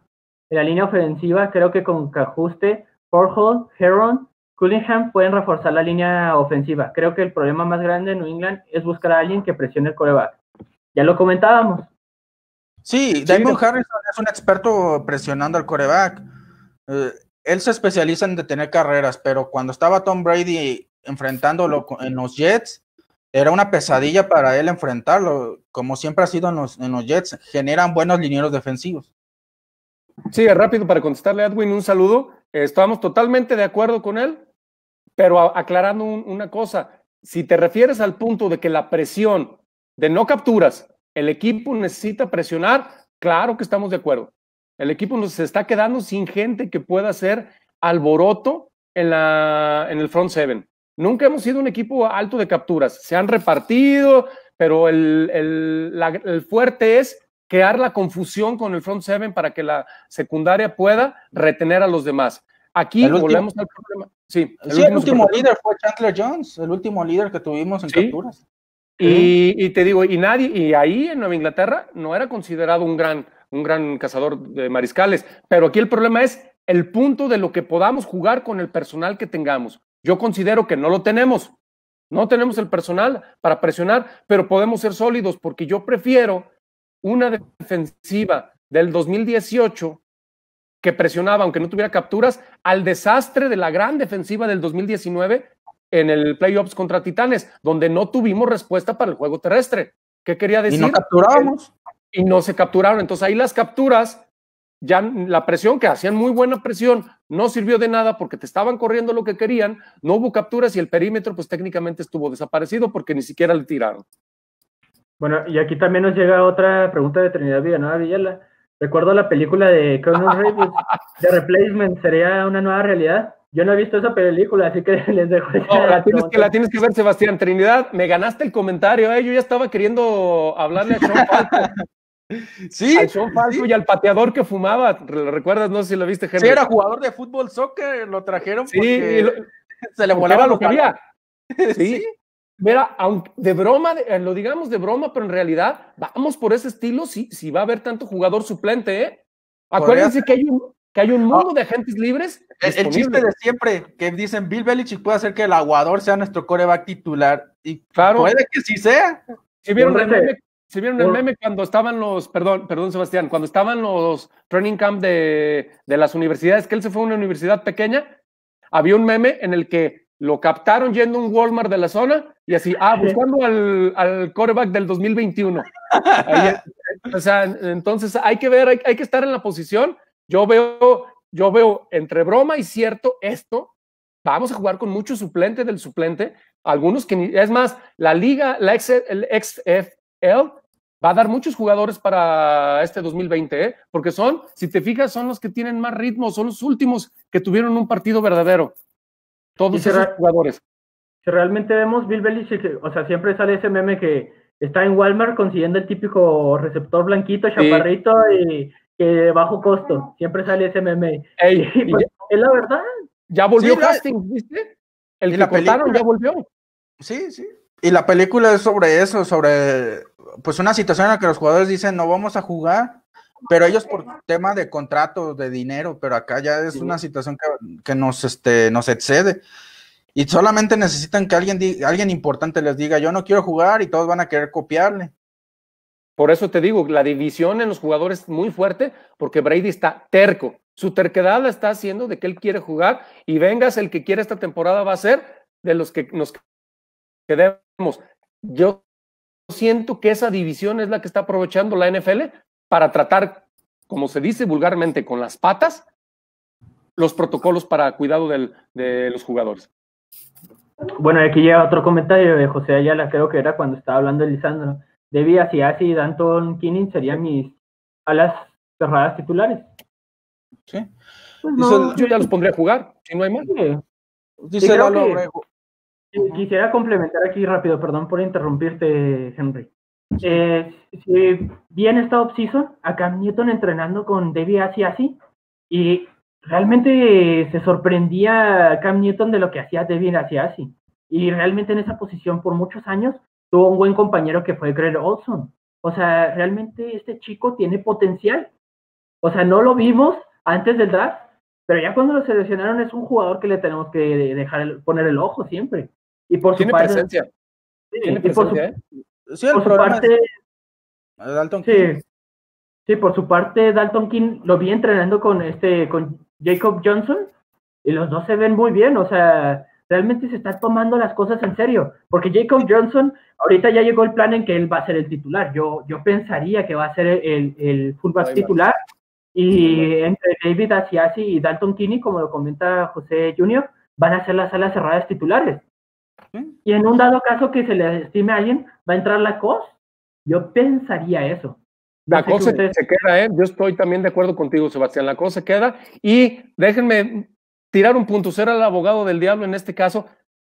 En la línea ofensiva, creo que con Cajuste, Forhol, Heron, Cunningham pueden reforzar la línea ofensiva. Creo que el problema más grande en New England es buscar a alguien que presione el coreback. Ya lo comentábamos. Sí, Damon Harrison es un experto presionando al coreback. Eh, él se especializa en detener carreras, pero cuando estaba Tom Brady enfrentándolo en los Jets, era una pesadilla para él enfrentarlo, como siempre ha sido en los, en los Jets, generan buenos linieros defensivos. Sí, rápido para contestarle a Edwin un saludo. Estamos totalmente de acuerdo con él, pero aclarando una cosa, si te refieres al punto de que la presión de no capturas el equipo necesita presionar, claro que estamos de acuerdo. El equipo nos está quedando sin gente que pueda hacer alboroto en, la, en el front seven. Nunca hemos sido un equipo alto de capturas. Se han repartido, pero el, el, fuerte es crear la confusión con el front seven para que la secundaria pueda retener a los demás. Aquí volvemos al problema. Sí, el, último, líder fue Chandler Jones, el último líder que tuvimos en capturas. Y, te digo, y nadie, y ahí en Nueva Inglaterra no era considerado un gran, un gran cazador de mariscales, pero aquí el problema es el punto de lo que podamos jugar con el personal que tengamos. Yo considero que no lo tenemos, no tenemos el personal para presionar, pero podemos ser sólidos porque yo prefiero una defensiva del 2018 que presionaba, aunque no tuviera capturas, al desastre de la gran defensiva del 2019 en el playoffs contra Titanes, donde no tuvimos respuesta para el juego terrestre. ¿Qué quería decir? Y no capturábamos. Y no se capturaron. Entonces ahí las capturas, ya la presión, que hacían muy buena presión, no sirvió de nada porque te estaban corriendo lo que querían, no hubo capturas y el perímetro pues técnicamente estuvo desaparecido porque ni siquiera le tiraron. Bueno, y aquí también nos llega otra pregunta de Trinidad Villanueva Villela. Recuerdo la película de Colonel Reeves, The Replacement, ¿sería una nueva realidad? Yo no he visto esa película, así que les dejo. la, tienes que, la tienes que ver, Sebastián. Trinidad, me ganaste el comentario, ¿eh? Yo ya estaba queriendo hablarle a Sean Falco. Sí. Al Sean Falco y al pateador que fumaba. ¿Recuerdas? No sé si lo viste, Henry. Sí, era jugador de fútbol, soccer, lo trajeron sí, porque se le volaba lo que había. Sí. Mira, aunque de broma, eh, lo digamos de broma, pero en realidad vamos por ese estilo si, si va a haber tanto jugador suplente, ¿eh? Acuérdense que hay un, que hay un mundo de agentes libres. El, chiste de siempre, que dicen Bill Belichick puede hacer que el aguador sea nuestro coreback titular. Y claro, puede que sí sea. Si vieron, el meme, si vieron el meme cuando estaban los, perdón, perdón Sebastián, cuando estaban los training camp de, de las universidades, que él se fue a una universidad pequeña, había un meme en el que lo captaron yendo a un Walmart de la zona y así, ah, buscando al, al coreback del 2021. o sea, entonces hay que ver, hay, hay, que estar en la posición. Yo veo, yo veo entre broma y cierto esto. Vamos a jugar con mucho suplente del suplente. Algunos que, es más, la liga, la el XFL va a dar muchos jugadores para este 2020, ¿eh? porque son, si te fijas, son los que tienen más ritmo, son los últimos que tuvieron un partido verdadero. Todos esos jugadores. Si realmente vemos Bill Belichick, o sea, siempre sale ese meme que está en Walmart consiguiendo el típico receptor blanquito, chaparrito y que de bajo costo. Siempre sale ese meme. Pues, es la verdad. Ya volvió Hastings, ¿viste? El que la cortaron ya volvió. Sí, sí. Y la película es sobre eso, sobre pues una situación en la que los jugadores dicen no vamos a jugar, pero ellos por tema de contrato, de dinero, pero acá ya es una situación que, que, nos, este, nos excede. Y solamente necesitan que alguien, alguien importante les diga, yo no quiero jugar y todos van a querer copiarle. Por eso te digo, la división en los jugadores es muy fuerte porque Brady está terco. Su terquedad la está haciendo de que él quiere jugar y vengas el que quiere esta temporada va a ser de los que nos quedemos. Yo siento que esa división es la que está aprovechando la NFL para tratar, como se dice vulgarmente, con las patas, los protocolos para cuidado de los jugadores. Bueno, aquí llega otro comentario de José Ayala, creo que era cuando estaba hablando de Lisandro. Debbie, así y Danton Kinning serían mis alas cerradas titulares. Sí. Pues yo ya los pondría a jugar, si no hay más. Dice Quisiera complementar aquí rápido, perdón por interrumpirte, Henry. Eh, si bien esta off-season, acá Newton entrenando con Debbie así y realmente se sorprendía Cam Newton de lo que hacía Devin así Y realmente en esa posición por muchos años tuvo un buen compañero que fue Greg Olson. O sea, realmente este chico tiene potencial. O sea, no lo vimos antes del draft, pero ya cuando lo seleccionaron es un jugador que le tenemos que dejar poner el ojo siempre. Y por su parte, presencia. ¿Tiene presencia, ¿eh? Sí, por su parte, sí, sí, por su parte, Dalton King lo vi entrenando con este, con Jacob Johnson, y los dos se ven muy bien, o sea, realmente se está tomando las cosas en serio, porque Jacob Johnson, ahorita ya llegó el plan en que él va a ser el titular, yo, yo pensaría que va a ser el, el fullback titular, y entre David Asiasi y Dalton Kinney, como lo comenta José Junior, van a ser las salas cerradas titulares. Y en un dado caso que se le estime a alguien, va a entrar la COS. Yo pensaría eso. La cosa se queda, ¿eh? Yo estoy también de acuerdo contigo, Sebastián. La cosa se queda. Y déjenme tirar un punto, ser el abogado del diablo en este caso.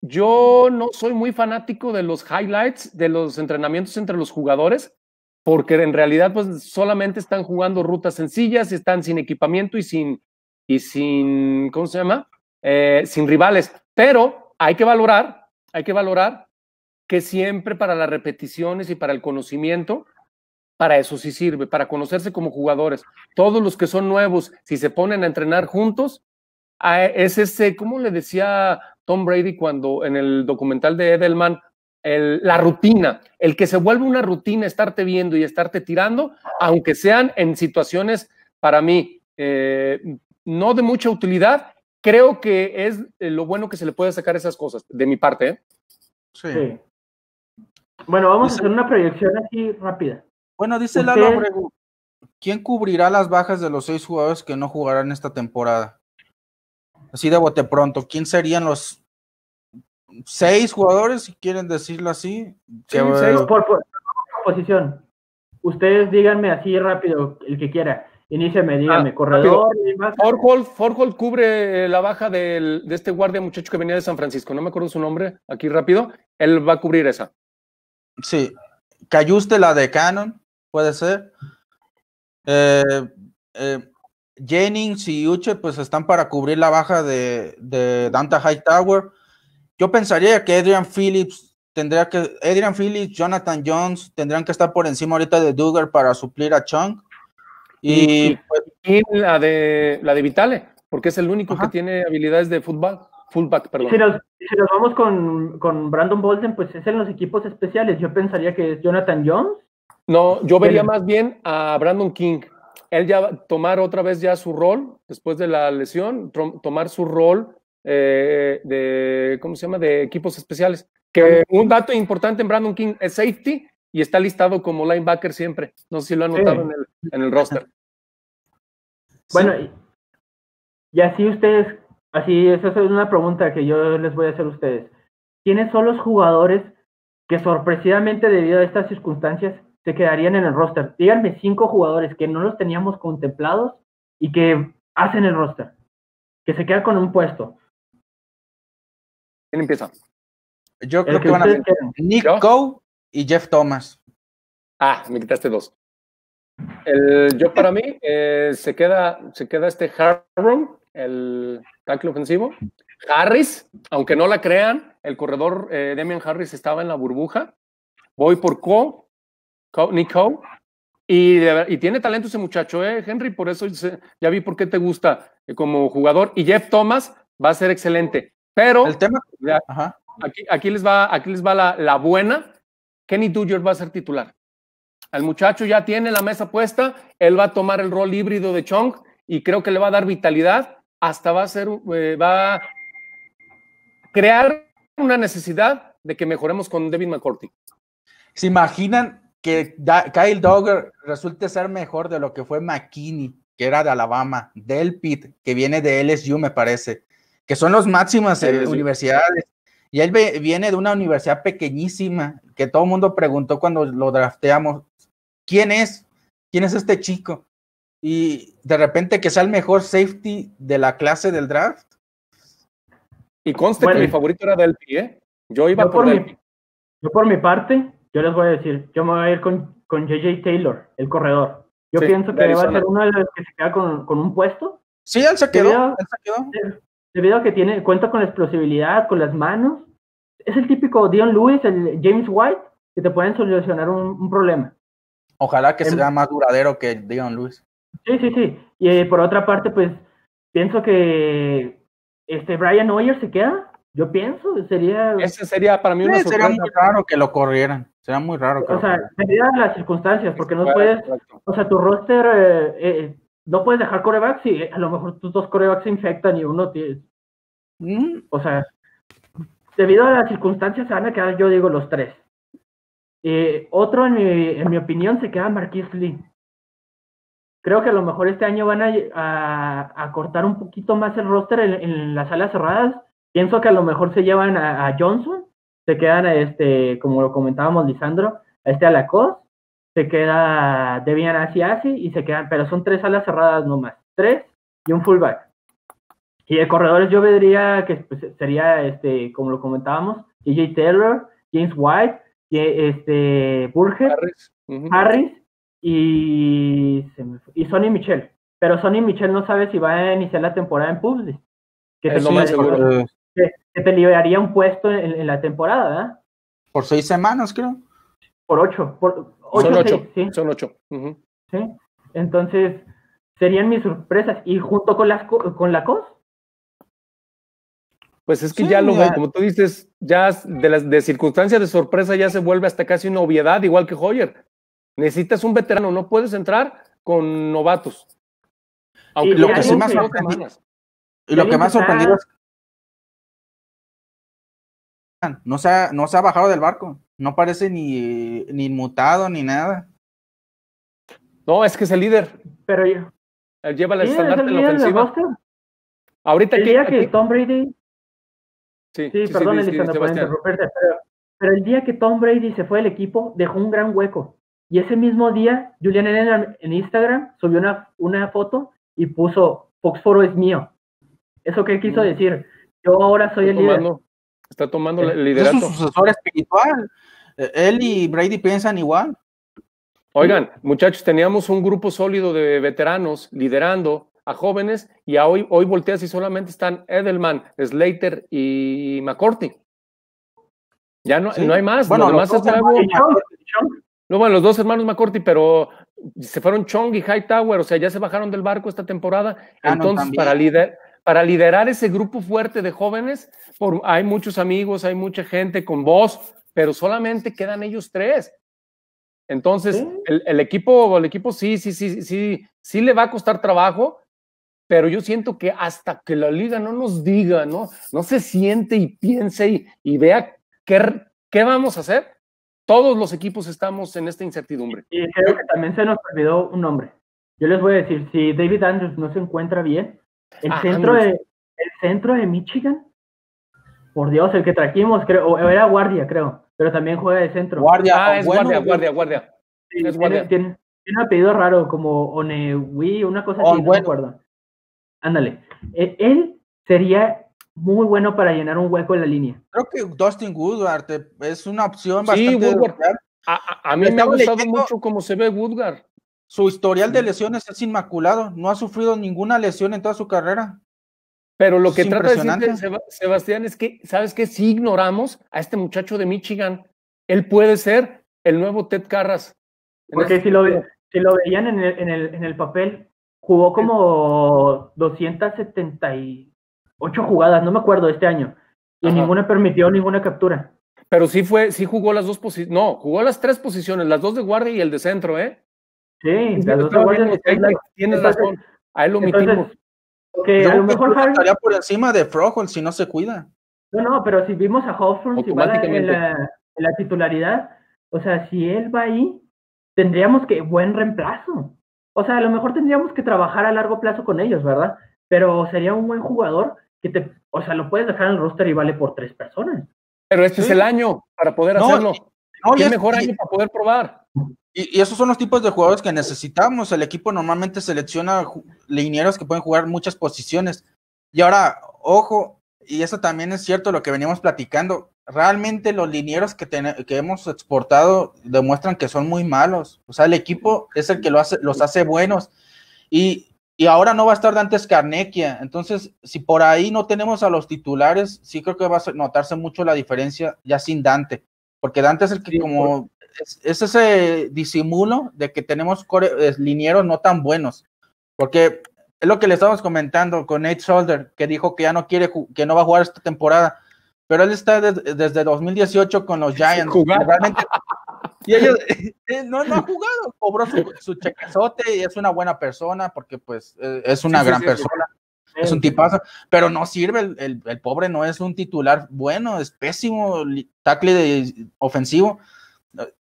Yo no soy muy fanático de los highlights, de los entrenamientos entre los jugadores, porque en realidad pues solamente están jugando rutas sencillas, están sin equipamiento y sin, y sin ¿cómo se llama? Eh, sin rivales. Pero hay que valorar, hay que valorar que siempre para las repeticiones y para el conocimiento, para eso sí sirve, para conocerse como jugadores. Todos los que son nuevos, si se ponen a entrenar juntos, es ese, ¿cómo le decía Tom Brady cuando en el documental de Edelman, la rutina, el que se vuelve una rutina estarte viendo y estarte tirando, aunque sean en situaciones para mí eh, no de mucha utilidad, creo que es lo bueno que se le puede sacar esas cosas, de mi parte. ¿eh? Sí. Bueno, vamos a hacer una proyección así rápida. Bueno, dice Lalo ¿quién cubrirá las bajas de los seis jugadores que no jugarán esta temporada? Así de bote pronto, ¿quién serían los seis jugadores, si quieren decirlo así? Sí, seis por, posición. Ustedes díganme así rápido, el que quiera. Iníciame, díganme, ah, corredor. Forhold, cubre la baja de este guardia muchacho que venía de San Francisco, no me acuerdo su nombre, aquí rápido. Él va a cubrir esa. Sí. Cayuste la de Canon, puede ser. Eh, eh, Jennings y Uche pues están para cubrir la baja de, de Danta Hightower. Yo pensaría que Adrian Phillips tendría que, Adrian Phillips, Jonathan Jones tendrían que estar por encima ahorita de Duggar para suplir a Chung. Y, pues, la de la de Vitale, porque es el único que tiene habilidades de fútbol, fullback, perdón. Si nos, si nos vamos con, con, Brandon Bolden, pues es en los equipos especiales. Yo pensaría que es Jonathan Jones. No, yo vería más bien a Brandon King. Él ya tomar otra vez ya su rol después de la lesión, tomar su rol eh, de, ¿cómo se llama?, de equipos especiales. Que un dato importante en Brandon King es safety y está listado como linebacker siempre. No sé si lo han notado en, el, en, el, roster. Bueno, y así ustedes, así, esa es una pregunta que yo les voy a hacer a ustedes. ¿Quiénes son los jugadores que sorpresivamente debido a estas circunstancias se quedarían en el roster? Díganme cinco jugadores que no los teníamos contemplados y que hacen el roster, que se quedan con un puesto. ¿Quién empieza? Yo creo que, van a ser Nick ¿Yo? y Jeff Thomas. Ah, me quitaste dos. El, yo para mí eh, se, queda, se queda este Harrow, el tackle ofensivo. Harris, aunque no la crean, el corredor eh, Demian Harris estaba en la burbuja. Voy por Co, Nick Cole. Y, y, tiene talento ese muchacho, ¿eh, Henry? Por eso ya vi por qué te gusta eh, como jugador. Y Jeff Thomas va a ser excelente. Pero el tema, Aquí, aquí, les va, aquí les va la, la buena. Kenny Duggar va a ser titular. El muchacho ya tiene la mesa puesta, él va a tomar el rol híbrido de Chong y creo que le va a dar vitalidad, hasta va a ser, eh, va a crear una necesidad de que mejoremos con David McCourty. ¿Se imaginan que Kyle Dogger resulte ser mejor de lo que fue McKinney, que era de Alabama, Del Pitt, que viene de LSU, me parece? que son los máximas universidades. Y él viene de una universidad pequeñísima, que todo el mundo preguntó cuando lo drafteamos, ¿quién es? ¿Quién es este chico? Y de repente que sea el mejor safety de la clase del draft. Y conste que mi favorito era del ¿eh? Yo iba por, mi, Yo por mi parte, yo les voy a decir, yo me voy a ir con, con JJ Taylor, el corredor. Yo pienso que va a ser uno de los que se queda con, con un puesto. Sí, él se quedó. Él se quedó debido a que tiene, cuenta con la explosibilidad, con las manos. Es el típico Dion Lewis, el James White, que te pueden solucionar un, problema. Ojalá que em, sea más duradero que Dion Lewis. Sí, sí, sí. Y eh, por otra parte, pues pienso que este Brian Hoyer se queda. Yo pienso, sería. Ese sería para mí una Sería muy raro que lo corrieran. Sería muy raro. o sea, sería las circunstancias, porque no puedes. O sea, tu roster eh, eh, no puedes dejar corebacks y a lo mejor tus dos corebacks se infectan y uno tiene. Mm, o sea, debido a las circunstancias se van a quedar, yo digo, los tres. Eh, otro, en mi, en mi, opinión, se queda Marquis Lee. Creo que a lo mejor este año van a, a, cortar un poquito más el roster en, las salas cerradas. Pienso que a lo mejor se llevan a, Johnson, se quedan este, como lo comentábamos, Lisandro, a este Alacost se queda Debian Asiasi y se quedan, pero son tres alas cerradas nomás, tres y un fullback. Y de corredores yo vería que pues, sería, este, como lo comentábamos, DJ Taylor, James White, este, Burger, Harris, y, y Sonny Michel. Pero Sonny Michel no sabe si va a iniciar la temporada en Publis. Que, te, que, te liberaría un puesto en, la temporada, ¿verdad? Por seis semanas, creo. Por ocho. Por, son ocho. Son ocho. ¿Sí? Entonces, serían mis sorpresas. Y junto con, las, con la COS, Pues es que Sí, ya lo, ya. como tú dices, ya de las de circunstancias de sorpresa ya se vuelve hasta casi una obviedad, igual que Hoyer. Necesitas un veterano, no puedes entrar con novatos. Aunque lo que sí me ha dos sorprendido- semanas. Y lo que Está- sorprendido es no se ha, no se ha bajado del barco. No parece ni, ni inmutado ni nada. No, es que es el líder. Pero yo, Él lleva el estandarte el en la ofensiva. Ahorita El día que aquí- Tom Brady sí, Sí, sí, perdón, sí, Elisandro, por interrumpirte, pero, pero el día que Tom Brady se fue del equipo, dejó un gran hueco. Y ese mismo día, Julian Edelman en Instagram subió una, una foto y puso, Foxforo es mío. ¿Eso qué quiso Mm. decir? Yo ahora soy el líder. Está tomando el Es su liderato. sucesor espiritual. Eh, Él y Brady piensan igual. Oigan, muchachos, teníamos un grupo sólido de veteranos liderando a jóvenes y a hoy, hoy volteas y solamente están Edelman, Slater y McCourty. Ya no, Sí. no hay más. Bueno, los dos No, bueno, los dos hermanos McCourty, pero se fueron Chong y Hightower, o sea, ya se bajaron del barco esta temporada. Cannon Entonces, para, lider- para liderar ese grupo fuerte de jóvenes, por, hay muchos amigos, hay mucha gente con voz, pero solamente quedan ellos tres. Entonces, Sí. el, el equipo, el equipo sí, sí, sí, sí, sí le va a costar trabajo, pero yo siento que hasta que la liga no nos diga, ¿no? No se siente y piense y, y vea qué, qué vamos a hacer, todos los equipos estamos en esta incertidumbre. Y creo que también se nos olvidó un nombre. Yo les voy a decir, si David Andrews no se encuentra bien, el Ah, centro de el centro de Michigan, por Dios, el que trajimos, creo, era guardia, creo, pero también juega de centro. Guardia. Ah, es bueno, guardia, guardia, guardia. Sí, es tiene, guardia. tiene- tiene un apellido raro, como Onewi, una cosa así, Oh, no me bueno. acuerdo. Ándale. E- Él sería muy bueno para llenar un hueco en la línea. Creo que Dustin Woodward es una opción Sí, bastante. Woodward. A, a- a mí me ha gustado leyendo- mucho cómo se ve Woodgard. Su historial de lesiones es inmaculado. No ha sufrido ninguna lesión en toda su carrera. Pero lo Es que trata de decir Sebastián es que, ¿sabes qué? Si ignoramos a este muchacho de Michigan, él puede ser el nuevo Ted Carras. Porque este si lo, sentido. si lo veían en el, en, el, en el papel, jugó como 278 jugadas, no me acuerdo, este año. Y Ajá. ninguna permitió ninguna captura. Pero sí fue, sí jugó las dos posiciones. No, jugó las tres posiciones, las dos de guardia y el de centro, ¿eh? Sí, las guardias ahí. Tienes Entonces- razón. A él lo omitimos. Yo a lo que mejor estaría por encima de Froholt si no se cuida. No, no, pero si vimos a Hawthorne si va en la, en la titularidad, o sea, si él va ahí, tendríamos que buen reemplazo. O sea, a lo mejor tendríamos que trabajar a largo plazo con ellos, ¿verdad? Pero sería un buen jugador que te, o sea, lo puedes dejar en el roster y vale por tres personas. Pero este es el año para poder No, hacerlo. No, y ¿Qué es- mejor año para poder probar? Y, y esos son los tipos de jugadores que necesitamos. El equipo normalmente selecciona linieros que pueden jugar muchas posiciones. Y ahora, ojo, y eso también es cierto lo que veníamos platicando. Realmente los linieros que, que hemos exportado demuestran que son muy malos. O sea, el equipo es el que lo hace, los hace buenos. Y, y ahora no va a estar Dante Scarnecchia. Entonces, si por ahí no tenemos a los titulares, sí creo que va a notarse mucho la diferencia ya sin Dante. Porque Dante es el que como es, es ese disimulo de que tenemos core- linieros no tan buenos. Porque es lo que le estábamos comentando con Nate Solder, que dijo que ya no quiere, que no va a jugar esta temporada. Pero él está des- desde 2018 con los Giants. realmente- y ellos, eh, no, no ha jugado, cobró su, su chequezote y es una buena persona porque pues eh, es una Sí, gran sí, sí. persona. Es un tipazo, pero no sirve, el, el- el pobre no es un titular bueno, es pésimo tackle de- ofensivo.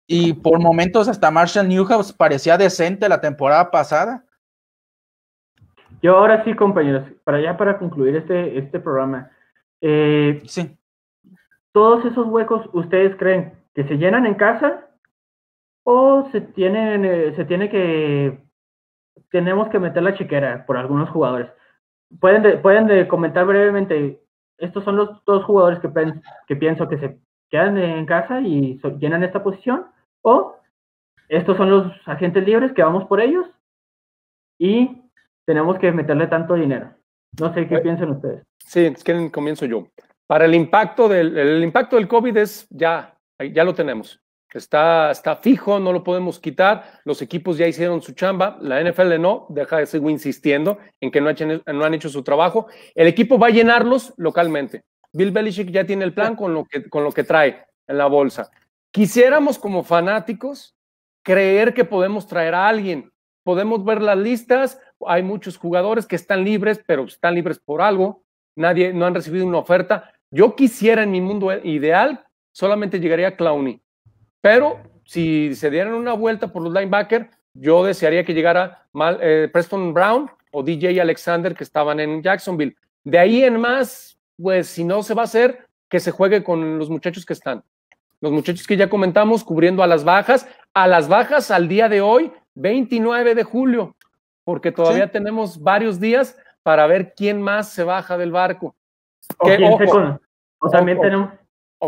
Y por momentos hasta Marshall Newhouse parecía decente la temporada pasada. Yo ahora sí, compañeros, para ya para concluir este, este programa, eh, Sí, todos esos huecos, ¿ustedes creen que se llenan en casa o se tienen, eh, se tiene que, tenemos que meter la chiquera por algunos jugadores? Pueden, de- pueden de comentar brevemente, estos son los dos jugadores que, que pienso que se quedan en casa y so- llenan esta posición, o estos son los agentes libres que vamos por ellos y tenemos que meterle tanto dinero. No sé qué Eh, piensan ustedes. Sí, es que comienzo yo. Para el impacto del, el impacto del COVID es ya, ya lo tenemos. Está, está fijo, no lo podemos quitar. Los equipos ya hicieron su chamba. La NFL no, deja de seguir insistiendo en que no, han hecho- no han hecho su trabajo. El equipo va a llenarlos localmente. Bill Belichick ya tiene el plan con lo que, con lo que trae en la bolsa. Quisiéramos como fanáticos creer que podemos traer a alguien. Podemos ver las listas, hay muchos jugadores que están libres, pero están libres por algo. Nadie, no han recibido una oferta. Yo quisiera en mi mundo ideal, solamente llegaría a Clowney. Pero si se dieran una vuelta por los linebackers, yo desearía que llegara eh, Preston Brown o DJ Alexander que estaban en Jacksonville. De ahí en más, pues si no se va a hacer, que se juegue con los muchachos que están. Los muchachos que ya comentamos, cubriendo a las bajas, a las bajas al día de hoy, 29 de julio, porque todavía tenemos varios días para ver quién más se baja del barco. O, o también tenemos,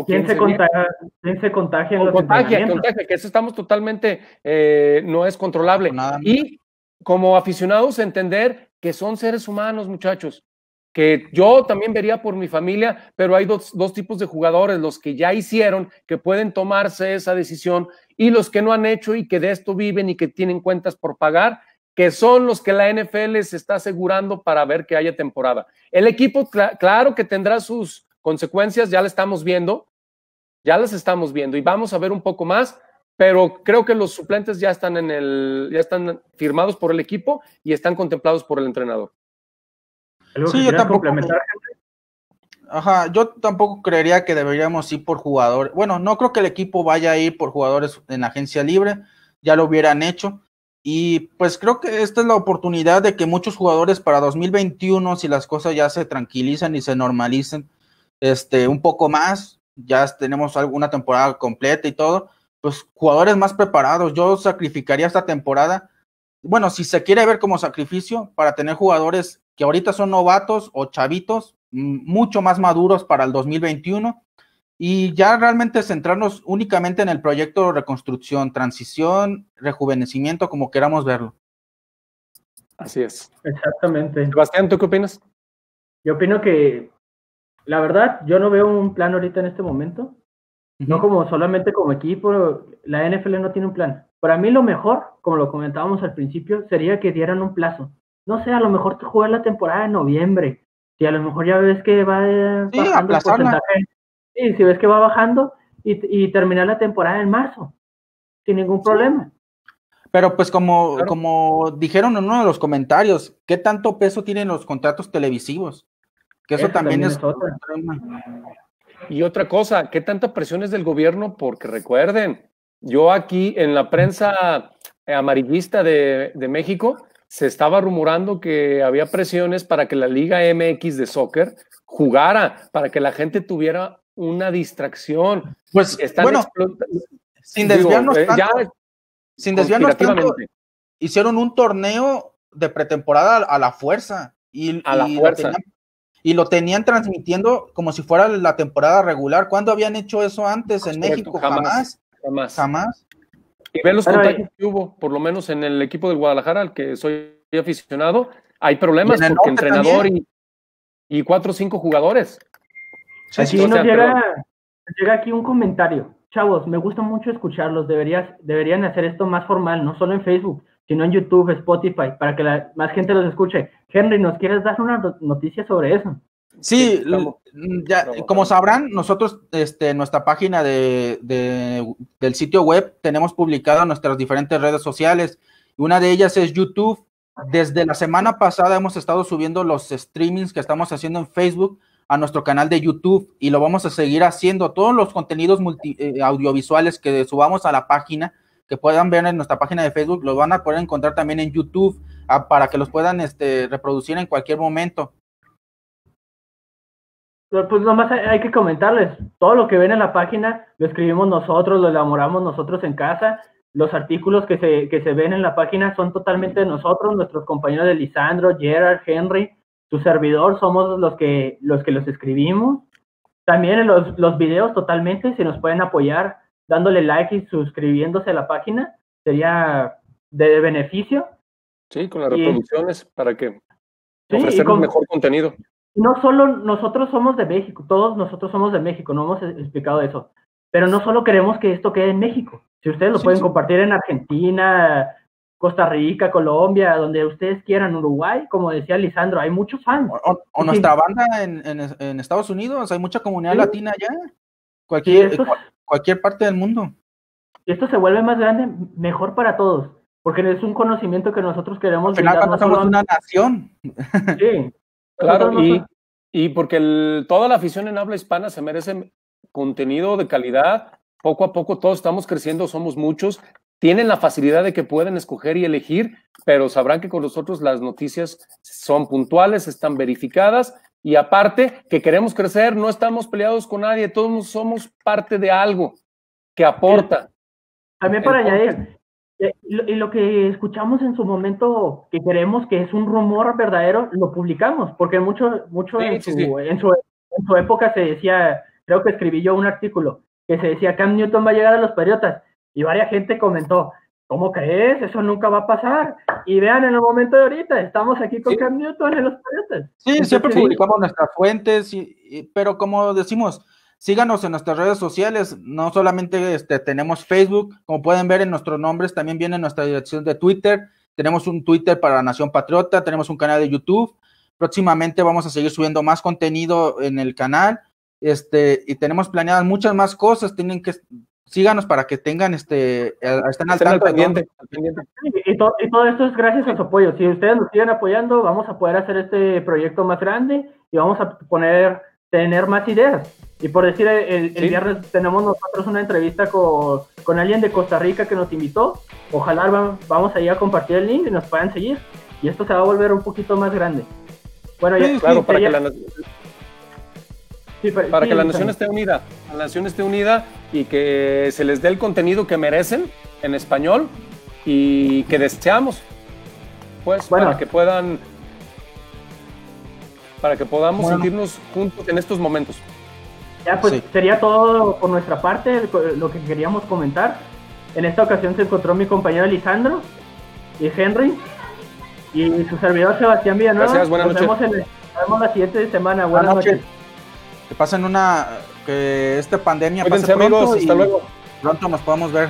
¿Quién, se contagia, ¿Quién se contagia en los contagia, contagia, que eso estamos totalmente, eh, no es controlable. y como aficionados entender que son seres humanos, muchachos, que yo también vería por mi familia, pero hay dos, dos tipos de jugadores, los que ya hicieron, que pueden tomarse esa decisión, y los que no han hecho y que de esto viven y que tienen cuentas por pagar, que son los que la NFL se está asegurando para ver que haya temporada. El equipo, claro que tendrá sus, consecuencias ya las estamos viendo, ya las estamos viendo y vamos a ver un poco más, pero creo que los suplentes ya están en el, ya están firmados por el equipo y están contemplados por el entrenador. Sí, yo tampoco. Ajá, yo tampoco creería que deberíamos ir por jugadores. Bueno, no creo que el equipo vaya a ir por jugadores en agencia libre, ya lo hubieran hecho. Y pues creo que esta es la oportunidad de que muchos jugadores para 2021, si las cosas ya se tranquilizan y se normalicen, este, un poco más, ya tenemos alguna temporada completa y todo, pues jugadores más preparados. Yo sacrificaría esta temporada, bueno, si se quiere ver como sacrificio, para tener jugadores que ahorita son novatos o chavitos, mucho más maduros para el 2021 y ya realmente centrarnos únicamente en el proyecto reconstrucción, transición, rejuvenecimiento, como queramos verlo. Así es. Exactamente. Sebastián, ¿tú qué opinas? Yo opino que la verdad, yo no veo un plan ahorita en este momento. No como solamente como equipo, la NFL no tiene un plan. Para mí lo mejor, como lo comentábamos al principio, sería que dieran un plazo. No sé, a lo mejor jugar la temporada en noviembre. Si a lo mejor ya ves que va bajando el porcentaje. Sí, si ves que va bajando y, terminar la temporada en marzo. Sin ningún problema. Pero pues como, como dijeron en uno de los comentarios, ¿qué tanto peso tienen los contratos televisivos? Que eso, también, es, otra. Y otra cosa, ¿qué tanta presión es del gobierno? Porque recuerden, yo aquí en la prensa amarillista de, México se estaba rumorando que había presiones para que la Liga MX de soccer jugara, para que la gente tuviera una distracción. Pues bueno, sin desviarnos eh, tanto, sin desviarnos tanto, hicieron un torneo de pretemporada a la fuerza y, a la fuerza y lo tenían transmitiendo como si fuera la temporada regular. ¿Cuándo habían hecho eso antes en México? Jamás. Jamás. Jamás. Y ven los contagios que hubo, por lo menos en el equipo de Guadalajara, al que soy aficionado, hay problemas porque entrenador y, cuatro o cinco jugadores. aquí nos llega, llega aquí un comentario. Chavos, me gusta mucho escucharlos. Deberías, deberían hacer esto más formal, no solo en Facebook sino en YouTube, Spotify, para que la, más gente los escuche. Henry, ¿nos quieres dar una noticia sobre eso? Sí, ya, como sabrán, nosotros, este, nuestra página de, del sitio web, tenemos publicado nuestras diferentes redes sociales. Una de ellas es YouTube. Desde la semana pasada hemos estado subiendo los streamings que estamos haciendo en Facebook a nuestro canal de YouTube y lo vamos a seguir haciendo. Todos los contenidos eh, audiovisuales que subamos a la página que puedan ver en nuestra página de Facebook, los van a poder encontrar también en YouTube ah, para que los puedan este, reproducir en cualquier momento. Pues, nomás hay que comentarles, todo lo que ven en la página lo escribimos nosotros, lo elaboramos nosotros en casa, los artículos que se, que se ven en la página son totalmente de nosotros, nuestros compañeros de Lisandro, Gerard, Henry, su servidor, somos los que los, que los escribimos. También en los, los videos totalmente, si nos pueden apoyar, dándole like y suscribiéndose a la página, sería de beneficio. Sí, con las reproducciones para que sí, un mejor contenido. No solo nosotros somos de México, todos nosotros somos de México, no hemos explicado eso. Pero no solo queremos que esto quede en México. Si ustedes lo pueden compartir en Argentina, Costa Rica, Colombia, donde ustedes quieran, Uruguay, como decía Lisandro, hay muchos fans. O, nuestra banda en, Estados Unidos, hay mucha comunidad latina allá, cualquier, cualquier parte del mundo. Esto se vuelve más grande, mejor para todos, porque es un conocimiento que nosotros queremos. Al final, somos una nación. Sí. claro, y, y porque toda la afición en habla hispana se merece contenido de calidad. Poco a poco todos estamos creciendo, somos muchos tienen la facilidad de que pueden escoger y elegir, pero sabrán que con nosotros las noticias son puntuales, están verificadas y aparte que queremos crecer, no estamos peleados con nadie, todos somos parte de algo que aporta. También para añadir, eh, y lo que escuchamos en su momento que queremos que es un rumor verdadero, lo publicamos, porque mucho, mucho en, su, En, su, en, su, época se decía, creo que escribí yo un artículo, que se decía Cam Newton va a llegar a los Patriotas y varias gente comentó, ¿cómo crees? Eso nunca va a pasar. Y vean, en el momento de ahorita, estamos aquí con Cam Newton en los proyectos. Sí, siempre publicamos nuestras fuentes, pero como decimos, síganos en nuestras redes sociales. No solamente este, tenemos Facebook, como pueden ver en nuestros nombres, también viene nuestra dirección de Twitter. Tenemos un Twitter para Nación Patriota, tenemos un canal de YouTube. Próximamente vamos a seguir subiendo más contenido en el canal. Este, y tenemos planeadas muchas más cosas. Tienen que síganos para que tengan este estén al tanto pendiente, Y, todo esto es gracias a su apoyo. Si ustedes nos siguen apoyando, vamos a poder hacer este proyecto más grande y vamos a poner tener más ideas. Y por decir, el, viernes tenemos nosotros una entrevista con, con, alguien de Costa Rica que nos invitó. Ojalá vamos a ir a compartir el link y nos puedan seguir. Y esto se va a volver un poquito más grande. Bueno, ya, claro, para que la para que la nación esté unida, la nación esté unida y que se les dé el contenido que merecen en español y que deseamos, pues, para que puedan, para que podamos sentirnos juntos en estos momentos. Ya, pues sería todo por nuestra parte, lo que queríamos comentar. En esta ocasión se encontró mi compañero Lisandro y Henry y su servidor Sebastián Villanueva. Gracias, buenas nos Vemos, nos vemos la siguiente semana. Buenas, noches que pasen una, que esta pandemia pase pronto amigos, hasta luego. Pronto nos podamos ver.